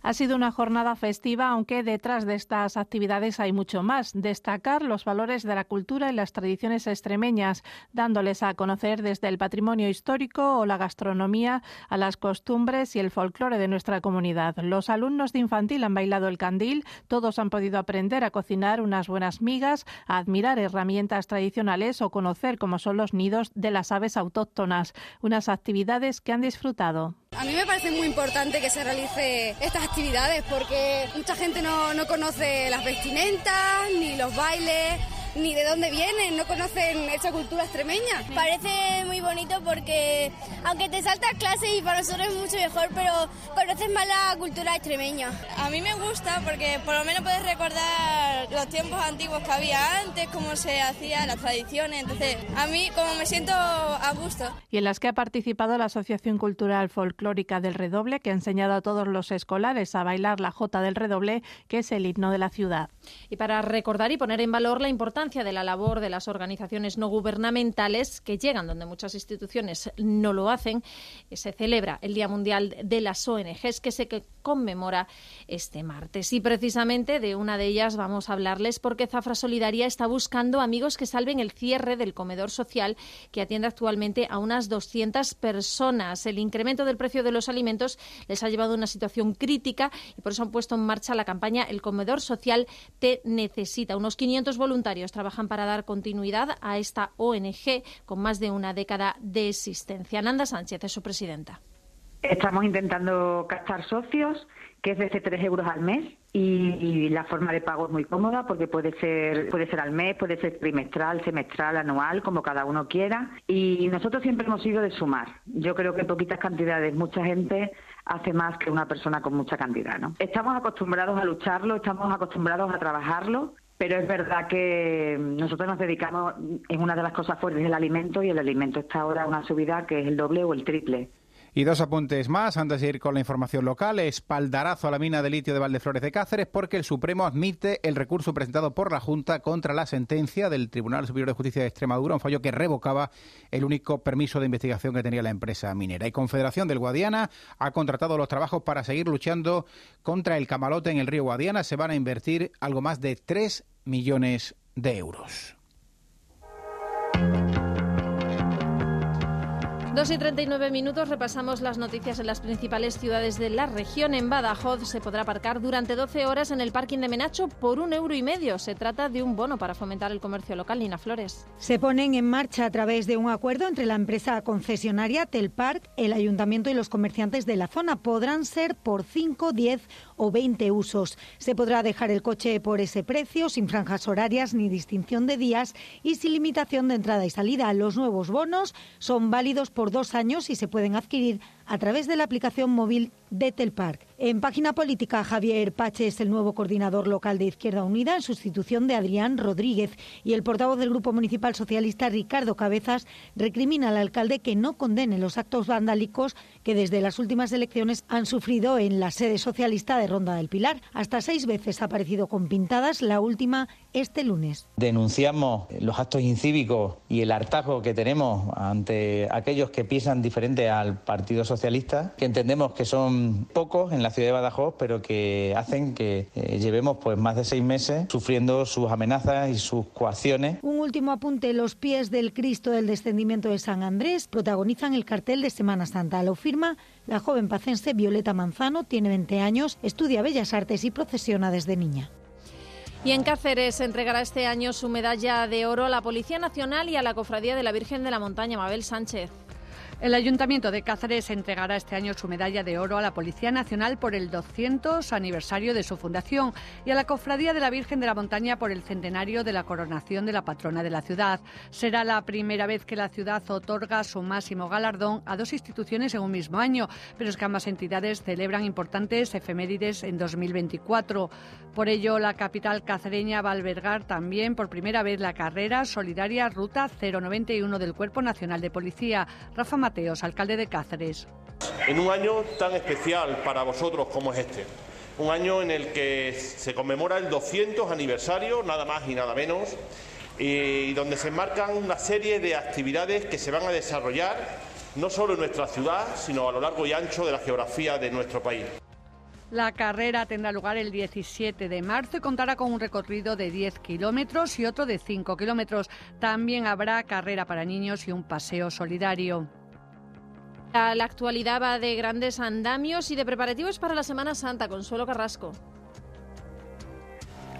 Ha sido una jornada festiva, aunque detrás de estas actividades hay mucho más. Destacar los valores de la cultura y las tradiciones extremeñas, dándoles a conocer desde el patrimonio histórico o la gastronomía a las costumbres y el folclore de nuestra comunidad. Los alumnos de infantil han bailado el candil, todos han podido aprender a cocinar unas buenas migas, a admirar herramientas tradicionales o conocer cómo son los nidos de las aves autóctonas, unas actividades que han disfrutado. A mí me parece muy importante que se realice estas actividades porque mucha gente no, no conoce las vestimentas ni los bailes ni de dónde vienen, no conocen esa cultura extremeña. Parece muy bonito porque aunque te saltas clases y para nosotros es mucho mejor, pero conoces más la cultura extremeña. A mí me gusta porque por lo menos puedes recordar los tiempos antiguos que había antes, cómo se hacían las tradiciones, entonces a mí como me siento a gusto. Y en las que ha participado la Asociación Cultural Folclórica del Redoble, que ha enseñado a todos los escolares a bailar la Jota del Redoble, que es el himno de la ciudad. Y para recordar y poner en valor la importancia de la labor de las organizaciones no gubernamentales que llegan donde muchas instituciones no lo hacen, eh, se celebra el Día Mundial de las ONGs que se conmemora este martes. Y precisamente de una de ellas vamos a hablarles porque Zafra Solidaria está buscando amigos que salven el cierre del comedor social que atiende actualmente a unas 200 personas. El incremento del precio de los alimentos les ha llevado a una situación crítica y por eso han puesto en marcha la campaña El comedor social te necesita. Unos 500 voluntarios trabajan para dar continuidad a esta ONG con más de una década de existencia. Nanda Sánchez es su presidenta. Estamos intentando captar socios, que es desde 3 euros al mes, y, la forma de pago es muy cómoda porque puede ser, puede ser al mes, puede ser trimestral, semestral, anual, como cada uno quiera. Y nosotros siempre hemos ido de sumar. Yo creo que poquitas cantidades, mucha gente hace más que una persona con mucha cantidad. ¿no? Estamos acostumbrados a lucharlo, estamos acostumbrados a trabajarlo pero es verdad que nosotros nos dedicamos en una de las cosas fuertes del alimento y el alimento está ahora una subida que es el doble o el triple. Y dos apuntes más antes de ir con la información local. Espaldarazo a la mina de litio de Valdeflores de Cáceres porque el Supremo admite el recurso presentado por la Junta contra la sentencia del Tribunal Superior de Justicia de Extremadura, un fallo que revocaba el único permiso de investigación que tenía la empresa minera. Y Confederación del Guadiana ha contratado los trabajos para seguir luchando contra el camalote en el río Guadiana. Se van a invertir algo más de 3 millones de euros. 2 y 39 minutos repasamos las noticias en las principales ciudades de la región. En Badajoz se podrá aparcar durante 12 horas en el parking de Menacho por un euro y medio. Se trata de un bono para fomentar el comercio local. Nina Flores. Se ponen en marcha a través de un acuerdo entre la empresa concesionaria Telpark, el ayuntamiento y los comerciantes de la zona. Podrán ser por 5, 10 o 20 usos. Se podrá dejar el coche por ese precio, sin franjas horarias ni distinción de días y sin limitación de entrada y salida. Los nuevos bonos son válidos por dos años y se pueden adquirir a través de la aplicación móvil de Telpark. En página política, Javier Pache es el nuevo coordinador local de Izquierda Unida en sustitución de Adrián Rodríguez y el portavoz del Grupo Municipal Socialista, Ricardo Cabezas, recrimina al alcalde que no condene los actos vandálicos que desde las últimas elecciones han sufrido en la sede socialista de Ronda del Pilar. Hasta seis veces ha aparecido con pintadas, la última este lunes. Denunciamos los actos incívicos y el hartazgo que tenemos ante aquellos que piensan diferente al Partido Socialista socialistas, que entendemos que son pocos en la ciudad de Badajoz, pero que hacen que eh, llevemos pues más de seis meses sufriendo sus amenazas y sus coacciones. Un último apunte, los pies del Cristo del descendimiento de San Andrés protagonizan el cartel de Semana Santa. Lo firma la joven pacense Violeta Manzano, tiene 20 años, estudia Bellas Artes y procesiona desde niña. Y en Cáceres se entregará este año su medalla de oro a la Policía Nacional y a la Cofradía de la Virgen de la Montaña, Mabel Sánchez. El Ayuntamiento de Cáceres entregará este año su medalla de oro a la Policía Nacional por el 200 aniversario de su fundación y a la Cofradía de la Virgen de la Montaña por el centenario de la coronación de la patrona de la ciudad. Será la primera vez que la ciudad otorga su máximo galardón a dos instituciones en un mismo año, pero es que ambas entidades celebran importantes efemérides en 2024. Por ello, la capital cacereña va a albergar también por primera vez la carrera solidaria Ruta 091 del Cuerpo Nacional de Policía. Rafa Mateos, alcalde de Cáceres. En un año tan especial para vosotros como es este, un año en el que se conmemora el 200 aniversario, nada más y nada menos, y donde se enmarcan una serie de actividades que se van a desarrollar no solo en nuestra ciudad, sino a lo largo y ancho de la geografía de nuestro país. La carrera tendrá lugar el 17 de marzo y contará con un recorrido de 10 kilómetros y otro de 5 kilómetros. También habrá carrera para niños y un paseo solidario. La actualidad va de grandes andamios y de preparativos para la Semana Santa. Consuelo Carrasco.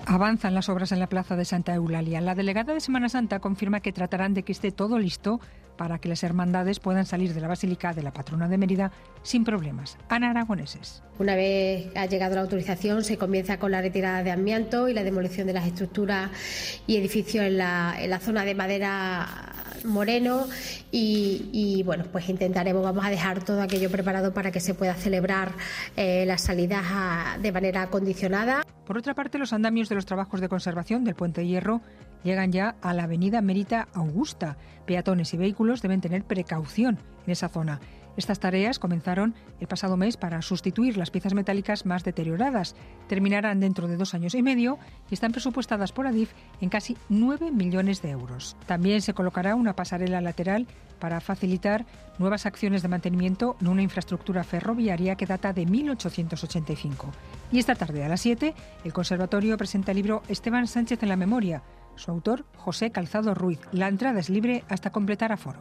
Avanzan las obras en la plaza de Santa Eulalia. La delegada de Semana Santa confirma que tratarán de que esté todo listo para que las hermandades puedan salir de la Basílica de la Patrona de Mérida sin problemas. Ana Aragoneses. Una vez ha llegado la autorización, se comienza con la retirada de amianto y la demolición de las estructuras y edificios en la, en la zona de madera Moreno y, bueno, pues intentaremos, vamos a dejar todo aquello preparado para que se pueda celebrar eh, las salidas de manera acondicionada. Por otra parte, los andamios de los trabajos de conservación del Puente Hierro llegan ya a la avenida Mérita Augusta. Peatones y vehículos deben tener precaución en esa zona. Estas tareas comenzaron el pasado mes para sustituir las piezas metálicas más deterioradas. Terminarán dentro de dos años y medio y están presupuestadas por Adif en casi 9 millones de euros. También se colocará una pasarela lateral para facilitar nuevas acciones de mantenimiento en una infraestructura ferroviaria que data de 1885. Y esta tarde a las 7, el Conservatorio presenta el libro Esteban Sánchez en la memoria. Su autor, José Calzado Ruiz. La entrada es libre hasta completar aforo.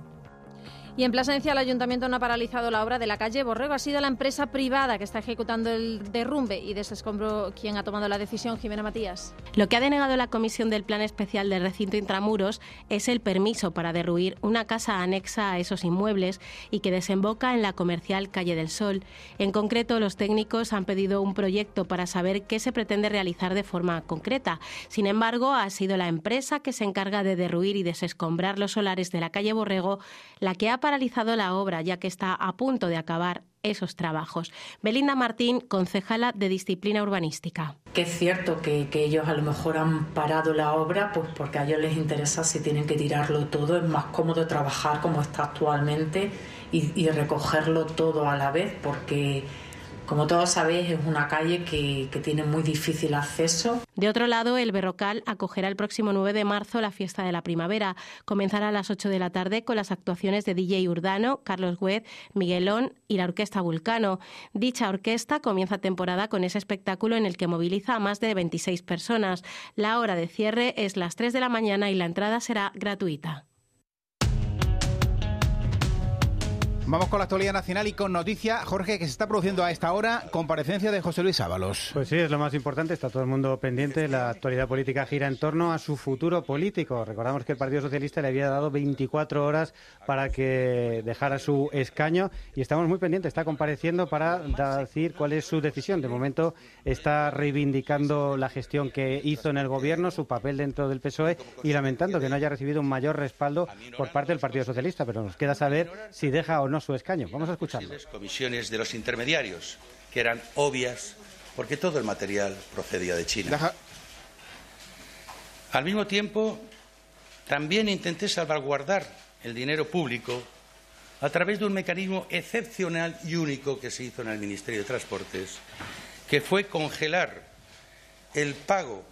Y en Plasencia el ayuntamiento no ha paralizado la obra de la calle Borrego. Ha sido la empresa privada que está ejecutando el derrumbe y desescombro quien ha tomado la decisión, Jimena Matías. Lo que ha denegado la comisión del Plan Especial del Recinto Intramuros es el permiso para derruir una casa anexa a esos inmuebles y que desemboca en la comercial Calle del Sol. En concreto, los técnicos han pedido un proyecto para saber qué se pretende realizar de forma concreta. Sin embargo, ha sido la empresa que se encarga de derruir y desescombrar los solares de la calle Borrego la que ha paralizado la obra, ya que está a punto de acabar esos trabajos. Belinda Martín, concejala de Disciplina Urbanística. Que es cierto que, ellos a lo mejor han parado la obra, pues porque a ellos les interesa si tienen que tirarlo todo, es más cómodo trabajar como está actualmente y recogerlo todo a la vez, porque como todos sabéis, es una calle que, tiene muy difícil acceso. De otro lado, el Berrocal acogerá el próximo 9 de marzo la fiesta de la primavera. Comenzará a las 8 de la tarde con las actuaciones de DJ Urdano, Carlos Güez, Miguelón y la Orquesta Vulcano. Dicha orquesta comienza temporada con ese espectáculo en el que moviliza a más de 26 personas. La hora de cierre es las 3 de la mañana y la entrada será gratuita. Vamos con la actualidad nacional y con noticia, Jorge, que se está produciendo a esta hora, comparecencia de José Luis Ábalos. Pues sí, es lo más importante, está todo el mundo pendiente. La actualidad política gira en torno a su futuro político. Recordamos que el Partido Socialista le había dado 24 horas para que dejara su escaño y estamos muy pendientes. Está compareciendo para decir cuál es su decisión. De momento está reivindicando la gestión que hizo en el gobierno, su papel dentro del PSOE y lamentando que no haya recibido un mayor respaldo por parte del Partido Socialista. Pero nos queda saber si deja o no su escaño. Vamos a escucharlo. Comisiones de los intermediarios, que eran obvias, porque todo el material procedía de China. Al mismo tiempo, también intenté salvaguardar el dinero público a través de un mecanismo excepcional y único que se hizo en el Ministerio de Transportes, que fue congelar el pago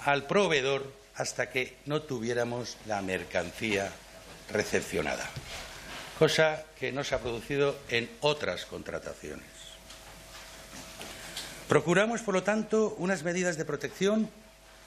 al proveedor hasta que no tuviéramos la mercancía recepcionada cosa que no se ha producido en otras contrataciones. Procuramos, por lo tanto, unas medidas de protección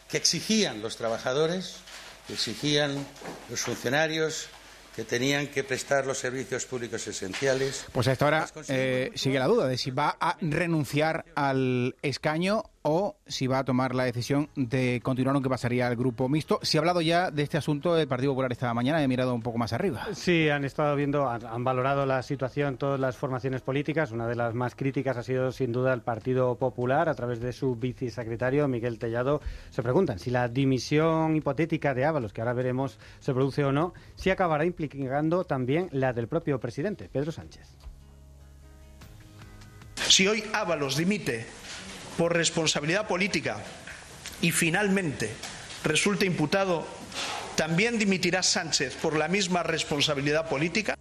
que exigían los trabajadores, que exigían los funcionarios, que tenían que prestar los servicios públicos esenciales. Pues a esta hora eh, sigue la duda de si va a renunciar al escaño o si va a tomar la decisión de continuar, aunque pasaría al grupo mixto. Si ha hablado ya de este asunto del Partido Popular esta mañana, he mirado un poco más arriba. Sí, han estado viendo, han, valorado la situación todas las formaciones políticas. Una de las más críticas ha sido sin duda el Partido Popular, a través de su vicesecretario Miguel Tellado. Se preguntan si la dimisión hipotética de Ábalos, que ahora veremos se produce o no, si acabará implicando también la del propio presidente, Pedro Sánchez. Si hoy Ábalos dimite por responsabilidad política y finalmente resulta imputado, ¿también dimitirá Sánchez por la misma responsabilidad política?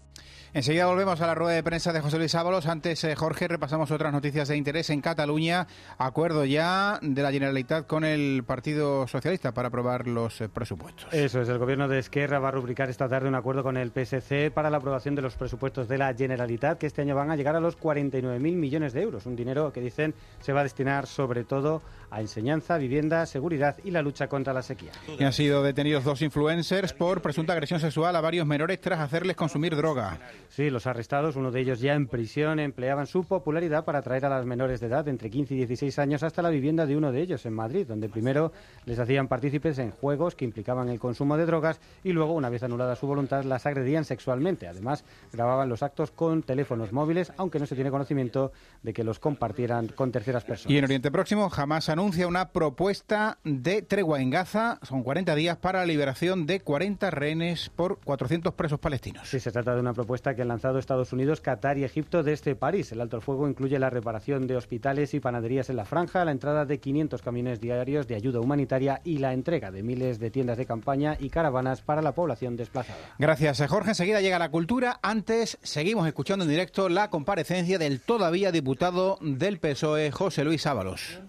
Enseguida volvemos a la rueda de prensa de José Luis Ábalos. Antes, eh, Jorge, repasamos otras noticias de interés en Cataluña. Acuerdo ya de la Generalitat con el Partido Socialista para aprobar los eh, presupuestos. Eso es, el gobierno de Esquerra va a rubricar esta tarde un acuerdo con el PSC para la aprobación de los presupuestos de la Generalitat, que este año van a llegar a los 49.000 millones de euros. Un dinero que dicen se va a destinar sobre todo a enseñanza, vivienda, seguridad y la lucha contra la sequía. Y han sido detenidos dos influencers por presunta agresión sexual a varios menores tras hacerles consumir droga. Sí, los arrestados, uno de ellos ya en prisión, empleaban su popularidad para traer a las menores de edad entre 15 y 16 años hasta la vivienda de uno de ellos en Madrid, donde primero les hacían partícipes en juegos que implicaban el consumo de drogas y luego, una vez anulada su voluntad, las agredían sexualmente. Además, grababan los actos con teléfonos móviles, aunque no se tiene conocimiento de que los compartieran con terceras personas. Y en Oriente Próximo jamás anuncia una propuesta de tregua en Gaza. Son 40 días para la liberación de 40 rehenes por 400 presos palestinos. Sí, se trata de una propuesta que han lanzado Estados Unidos, Qatar y Egipto desde París. El alto el fuego incluye la reparación de hospitales y panaderías en la franja, la entrada de 500 camiones diarios de ayuda humanitaria y la entrega de miles de tiendas de campaña y caravanas para la población desplazada. Gracias, eh, Jorge. Enseguida llega la cultura. Antes, seguimos escuchando en directo la comparecencia del todavía diputado del PSOE, José Luis Ábalos.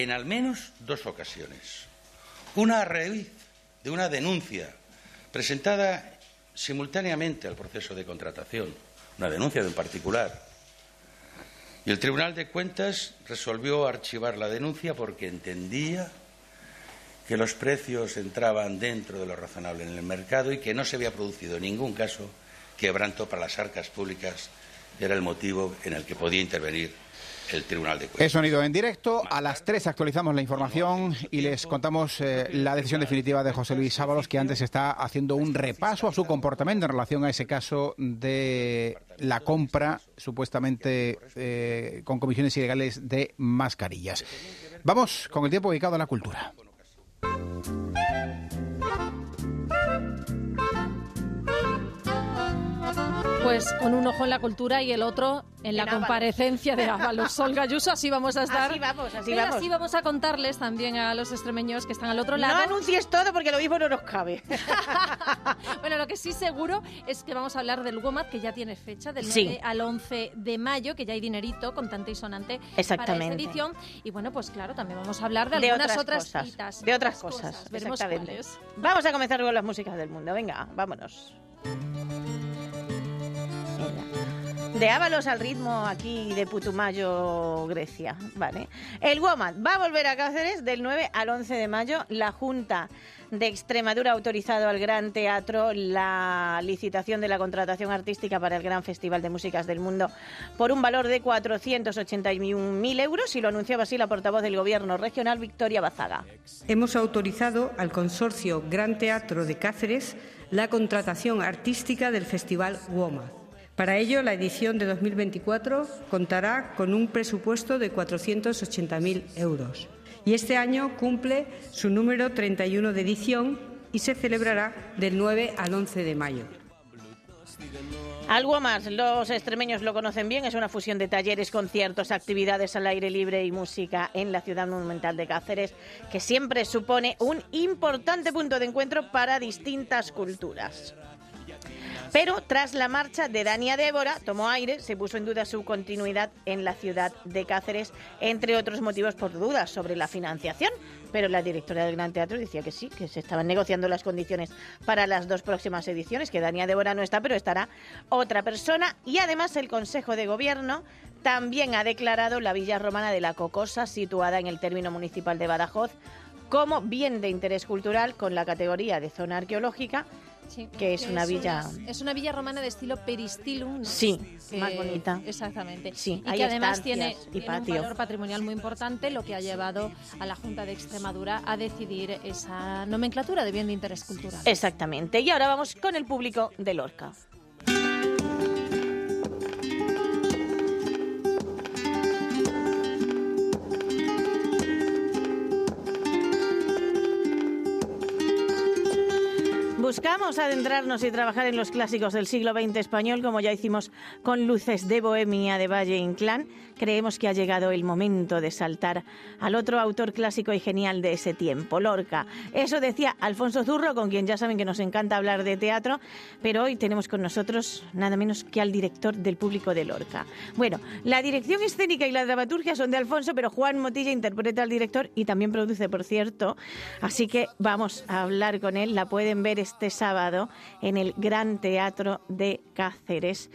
En al menos dos ocasiones. Una a raíz de una denuncia presentada simultáneamente al proceso de contratación, una denuncia de un particular. Y el Tribunal de Cuentas resolvió archivar la denuncia porque entendía que los precios entraban dentro de lo razonable en el mercado y que no se había producido en ningún caso quebranto para las arcas públicas, era el motivo en el que podía intervenir el Tribunal de Cuentas. Es sonido en directo. A las 3 actualizamos la información y les contamos eh, la decisión definitiva de José Luis Sábalos, que antes está haciendo un repaso a su comportamiento en relación a ese caso de la compra supuestamente eh, con comisiones ilegales de mascarillas. Vamos con el tiempo dedicado a la cultura. Pues con un ojo en la cultura y el otro en, la comparecencia de Ábalos. Sol Galluso, así vamos a estar. Así vamos, así Pero vamos. así vamos a contarles también a los extremeños que están al otro lado. No anuncies todo porque lo mismo no nos cabe. [laughs] Bueno, lo que sí seguro es que vamos a hablar del WOMAD, que ya tiene fecha, del 9 Sí. al 11 de mayo, que ya hay dinerito contante y sonante para Exactamente. esta edición. Y bueno, pues claro, también vamos a hablar de, De algunas otras otras cosas, citas. de otras cosas, Veremos exactamente. Vamos a comenzar con las músicas del mundo. Venga, vámonos. De Ábalos al ritmo aquí de Putumayo, Grecia. Vale. El WOMAD va a volver a Cáceres del 9 al 11 de mayo. La Junta de Extremadura ha autorizado al Gran Teatro la licitación de la contratación artística para el Gran Festival de Músicas del Mundo por un valor de 481.000 euros y lo anunciaba así la portavoz del Gobierno regional, Victoria Bazaga. Hemos autorizado al Consorcio Gran Teatro de Cáceres la contratación artística del Festival WOMA. Para ello, la edición de 2024 contará con un presupuesto de 480.000 euros. Y este año cumple su número 31 de edición y se celebrará del 9 al 11 de mayo. Algo más, los extremeños lo conocen bien, es una fusión de talleres, conciertos, actividades al aire libre y música en la ciudad monumental de Cáceres, que siempre supone un importante punto de encuentro para distintas culturas. Pero tras la marcha de Dania Débora, tomó aire, se puso en duda su continuidad en la ciudad de Cáceres, entre otros motivos por dudas sobre la financiación. Pero la directora del Gran Teatro decía que sí, que se estaban negociando las condiciones para las dos próximas ediciones, que Dania Débora no está, pero estará otra persona. Y además el Consejo de Gobierno también ha declarado la Villa Romana de la Cocosa, situada en el término municipal de Badajoz, como bien de interés cultural con la categoría de zona arqueológica que es una villa... Es una villa romana de estilo peristilum. ¿no? Sí, Que- más bonita. Exactamente. Sí, y que además tiene, y tiene un valor patrimonial muy importante, lo que ha llevado a la Junta de Extremadura a decidir esa nomenclatura de bien de interés cultural. Exactamente. Y ahora vamos con el público de Lorca. Buscamos adentrarnos y trabajar en los clásicos del siglo XX español, como ya hicimos con Luces de Bohemia de Valle Inclán. Creemos que ha llegado el momento de saltar al otro autor clásico y genial de ese tiempo, Lorca. Eso decía Alfonso Zurro, con quien ya saben que nos encanta hablar de teatro, pero hoy tenemos con nosotros nada menos que al director del público de Lorca. Bueno, la dirección escénica y la dramaturgia son de Alfonso, pero Juan Motilla interpreta al director y también produce, por cierto. Así que vamos a hablar con él. La pueden ver este sábado en el Gran Teatro de Cáceres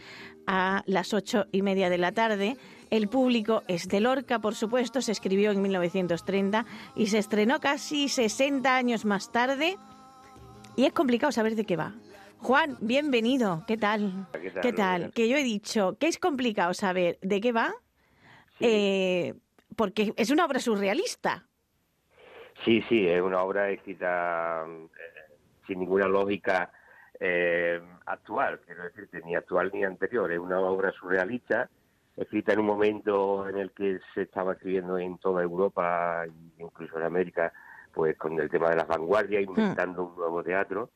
a las ocho y media de la tarde. El público es de Lorca, por supuesto, se escribió en 1930 y se estrenó casi 60 años más tarde. Y es complicado saber de qué va. Juan, bienvenido. ¿Qué tal? ¿Qué tal? Que yo he dicho que es complicado saber de qué va, eh, porque es una obra surrealista. Sí, sí, es una obra escrita eh, sin ninguna lógica eh, actual, quiero decirte, ni actual ni anterior. Es una obra surrealista, escrita en un momento en el que se estaba escribiendo en toda Europa e incluso en América, pues con el tema de las vanguardias, inventando un nuevo teatro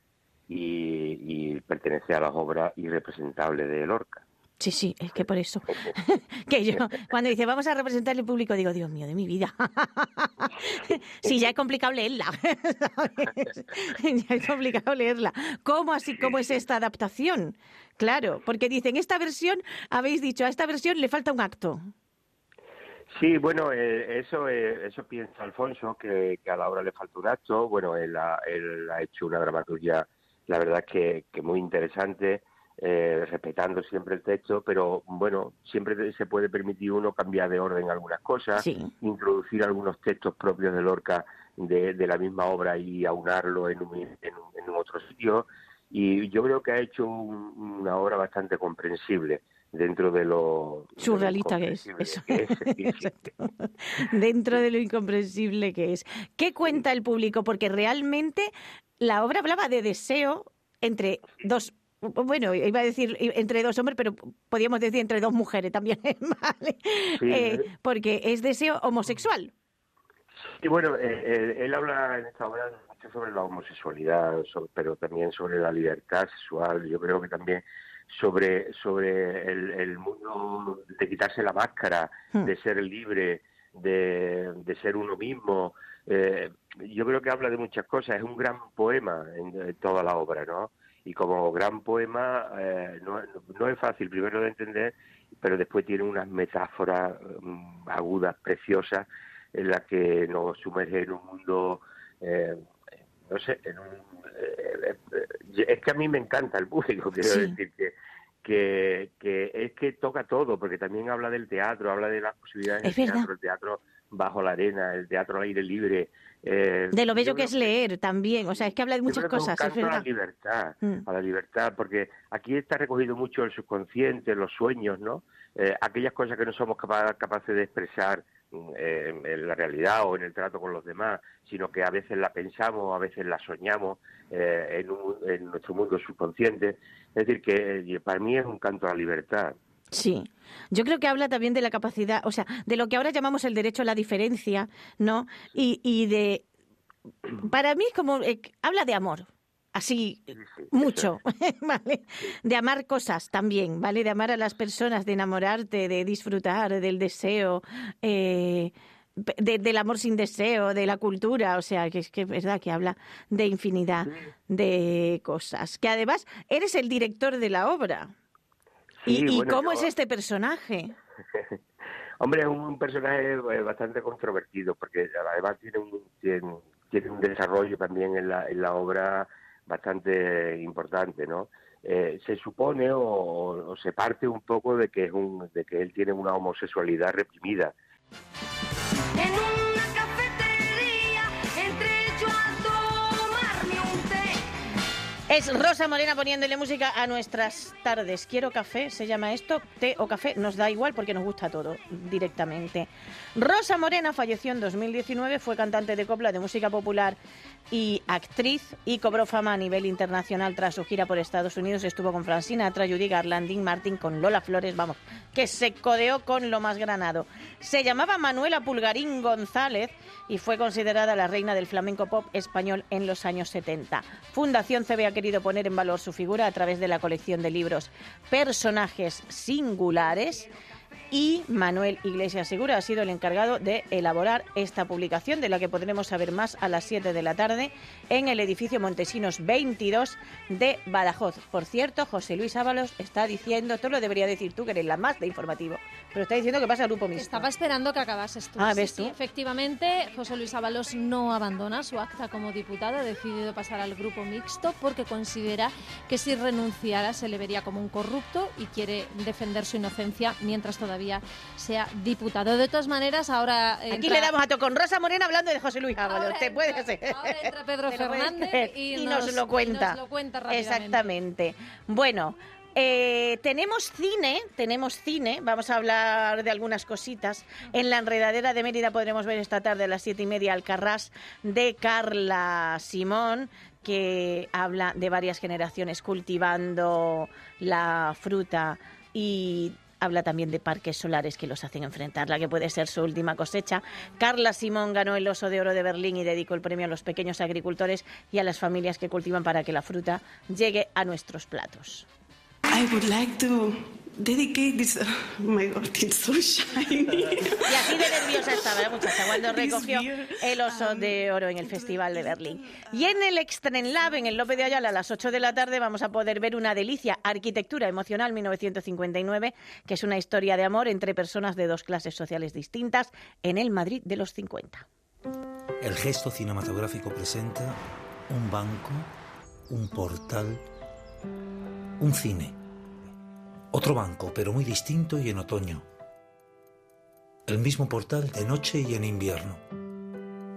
y, y pertenece a las obras irrepresentables de Lorca. Sí, sí, es que por eso. [laughs] que yo, cuando dice vamos a representar el público, digo, Dios mío, de mi vida. [laughs] sí, ya es complicado leerla. ¿sabes? [laughs] ya es complicado leerla. ¿Cómo así, cómo es esta adaptación? Claro, porque dicen, esta versión, habéis dicho, a esta versión le falta un acto. Sí, bueno, eh, eso eh, eso piensa Alfonso, que, que a la obra le falta un acto. Bueno, él ha, él ha hecho una dramaturgia, la verdad que, que muy interesante, eh, respetando siempre el texto, pero bueno, siempre se puede permitir uno cambiar de orden algunas cosas, Sí. introducir algunos textos propios de Lorca de, de la misma obra y aunarlo en un, en, en un otro sitio. Y yo creo que ha hecho un- una obra bastante comprensible dentro de lo de lo Surrealista que es. incomprensible Eso. que es. [laughs] Dentro de lo incomprensible que es. ¿Qué cuenta el público? Porque realmente la obra hablaba de deseo entre dos. Bueno, iba a decir entre dos hombres, pero podríamos decir entre dos mujeres también, [laughs] ¿vale? Sí. Eh, porque es deseo homosexual. Y bueno, eh, eh, él habla en esta obra mucho sobre la homosexualidad, pero también sobre la libertad sexual. Yo creo que también sobre, sobre el, mundo de quitarse la máscara, hmm. de ser libre, de, de ser uno mismo. Yo creo que habla de muchas cosas, es un gran poema en, toda la obra, ¿no? Y como gran poema eh, no, no, es fácil primero de entender, pero después tiene unas metáforas mm, agudas, preciosas, en las que nos sumerge en un mundo, eh, no sé, en un, es que a mí me encanta el público, [laughs] quiero decir que que, que es que toca todo, porque también habla del teatro, habla de las posibilidades del teatro, el teatro bajo la arena, el teatro al aire libre. Eh, de lo bello que es leer también, o sea, es que habla de muchas cosas. Es a la libertad, mm. a la libertad, porque aquí está recogido mucho el subconsciente, los sueños, ¿no? Eh, aquellas cosas que no somos capaces de expresar eh, en la realidad o en el trato con los demás, sino que a veces la pensamos, a veces la soñamos eh, en, en, nuestro mundo subconsciente. Es decir, que eh, para mí es un canto a la libertad. Sí, yo creo que habla también de la capacidad, o sea, de lo que ahora llamamos el derecho a la diferencia, ¿no? Y, y de, para mí es como, habla de amor, así mucho, [laughs] ¿vale? De amar cosas también, ¿vale? De amar a las personas, de enamorarte, de disfrutar del deseo, eh, del amor sin deseo, de la cultura, o sea, que es que es verdad que habla de infinidad de cosas. Que además eres el director de la obra. ¿Y, cómo es este personaje? [laughs] Hombre, es un personaje eh, bastante controvertido, porque además tiene un, tiene, un desarrollo también en la, en la obra bastante importante, ¿no? Eh, se supone o, se parte un poco de que es un, de que él tiene una homosexualidad reprimida. Es Rosa Morena poniéndole música a nuestras tardes. Quiero café, se llama esto, té o café, nos da igual porque nos gusta todo directamente. Rosa Morena falleció en 2019, fue cantante de copla de música popular y actriz y cobró fama a nivel internacional tras su gira por Estados Unidos. Estuvo con Francina Tra, Judy Garland, Dean Martin, con Lola Flores, vamos, que se codeó con lo más granado. Se llamaba Manuela Pulgarín González y fue considerada la reina del flamenco pop español en los años 70. Fundación CB ha querido poner en valor su figura a través de la colección de libros Personajes Singulares y Manuel Iglesias Segura ha sido el encargado de elaborar esta publicación, de la que podremos saber más a las 7 de la tarde en el edificio Montesinos 22 de Badajoz. Por cierto, José Luis Ábalos está diciendo, esto lo debería decir tú, que eres la más de informativo, pero está diciendo que pasa al grupo mixto. Estaba esperando que acabases tú. Ah, ¿ves tú? efectivamente, José Luis Ábalos no abandona su acta como diputado, ha decidido pasar al grupo mixto porque considera que si renunciara se le vería como un corrupto y quiere defender su inocencia mientras todavía sea diputado. De todas maneras, ahora... Aquí le damos a con Rosa Morena hablando de José Luis Ábalos. Te puede Ahora entra Pedro [laughs] Fernández y, nos, lo cuenta. Exactamente. Bueno... Eh, tenemos cine, tenemos cine, vamos a hablar de algunas cositas. En la enredadera de Mérida podremos ver esta tarde a las siete y media Alcarrás de Carla Simón, que habla de varias generaciones cultivando la fruta y Habla también de parques solares que los hacen enfrentar, la que puede ser su última cosecha. Carla Simón ganó el Oso de Oro de Berlín y dedicó el premio a los pequeños agricultores y a las familias que cultivan para que la fruta llegue a nuestros platos. Dedicate this. Oh my God, it's so shiny. Y así de nerviosa estaba la muchacha cuando recogió el oso de oro en el Festival de Berlín. Y en el Lab, en el López de Ayala, a las 8 de la tarde, vamos a poder ver una delicia, Arquitectura Emocional 1959, que es una historia de amor entre personas de dos clases sociales distintas en el Madrid de los 50. El gesto cinematográfico presenta un banco, un portal, un cine otro banco, pero muy distinto y en otoño. El mismo portal de noche y en invierno.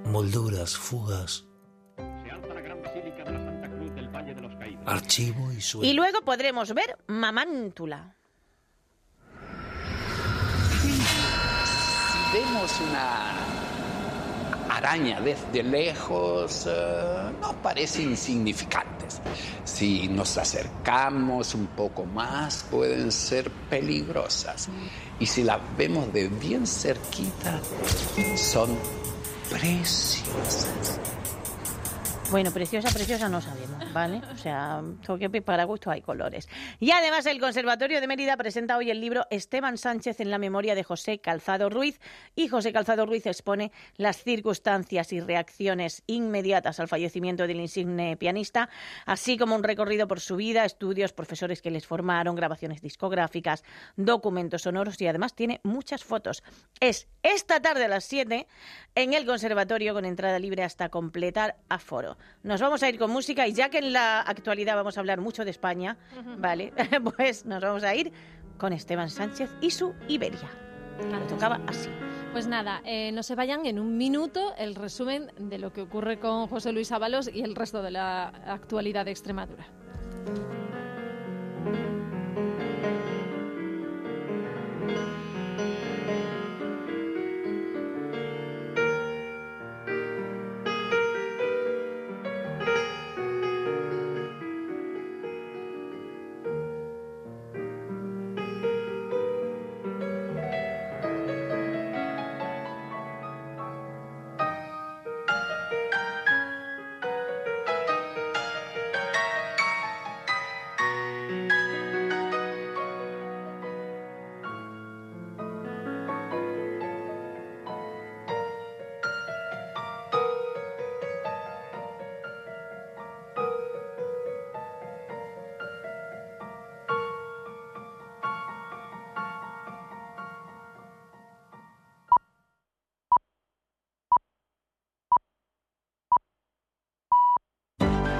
Molduras, fugas. Archivo y sueño. Y luego podremos ver Mamántula. Si vemos una araña desde lejos eh, no parecen insignificantes. Si nos acercamos un poco más pueden ser peligrosas. Y si las vemos de bien cerquita son preciosas. Bueno, preciosa, preciosa no sabemos, ¿vale? O sea, para gusto hay colores. Y además el Conservatorio de Mérida presenta hoy el libro Esteban Sánchez en la memoria de José Calzado Ruiz y José Calzado Ruiz expone las circunstancias y reacciones inmediatas al fallecimiento del insigne pianista, así como un recorrido por su vida, estudios, profesores que les formaron, grabaciones discográficas, documentos sonoros y además tiene muchas fotos. Es esta tarde a las 7 en el Conservatorio con entrada libre hasta completar aforo. Nos vamos a ir con música y ya que en la actualidad vamos a hablar mucho de España, ¿vale? [laughs] pues nos vamos a ir con Esteban Sánchez y su Iberia. Le tocaba así. Pues nada, eh, no se vayan en un minuto el resumen de lo que ocurre con José Luis Ábalos y el resto de la actualidad de Extremadura.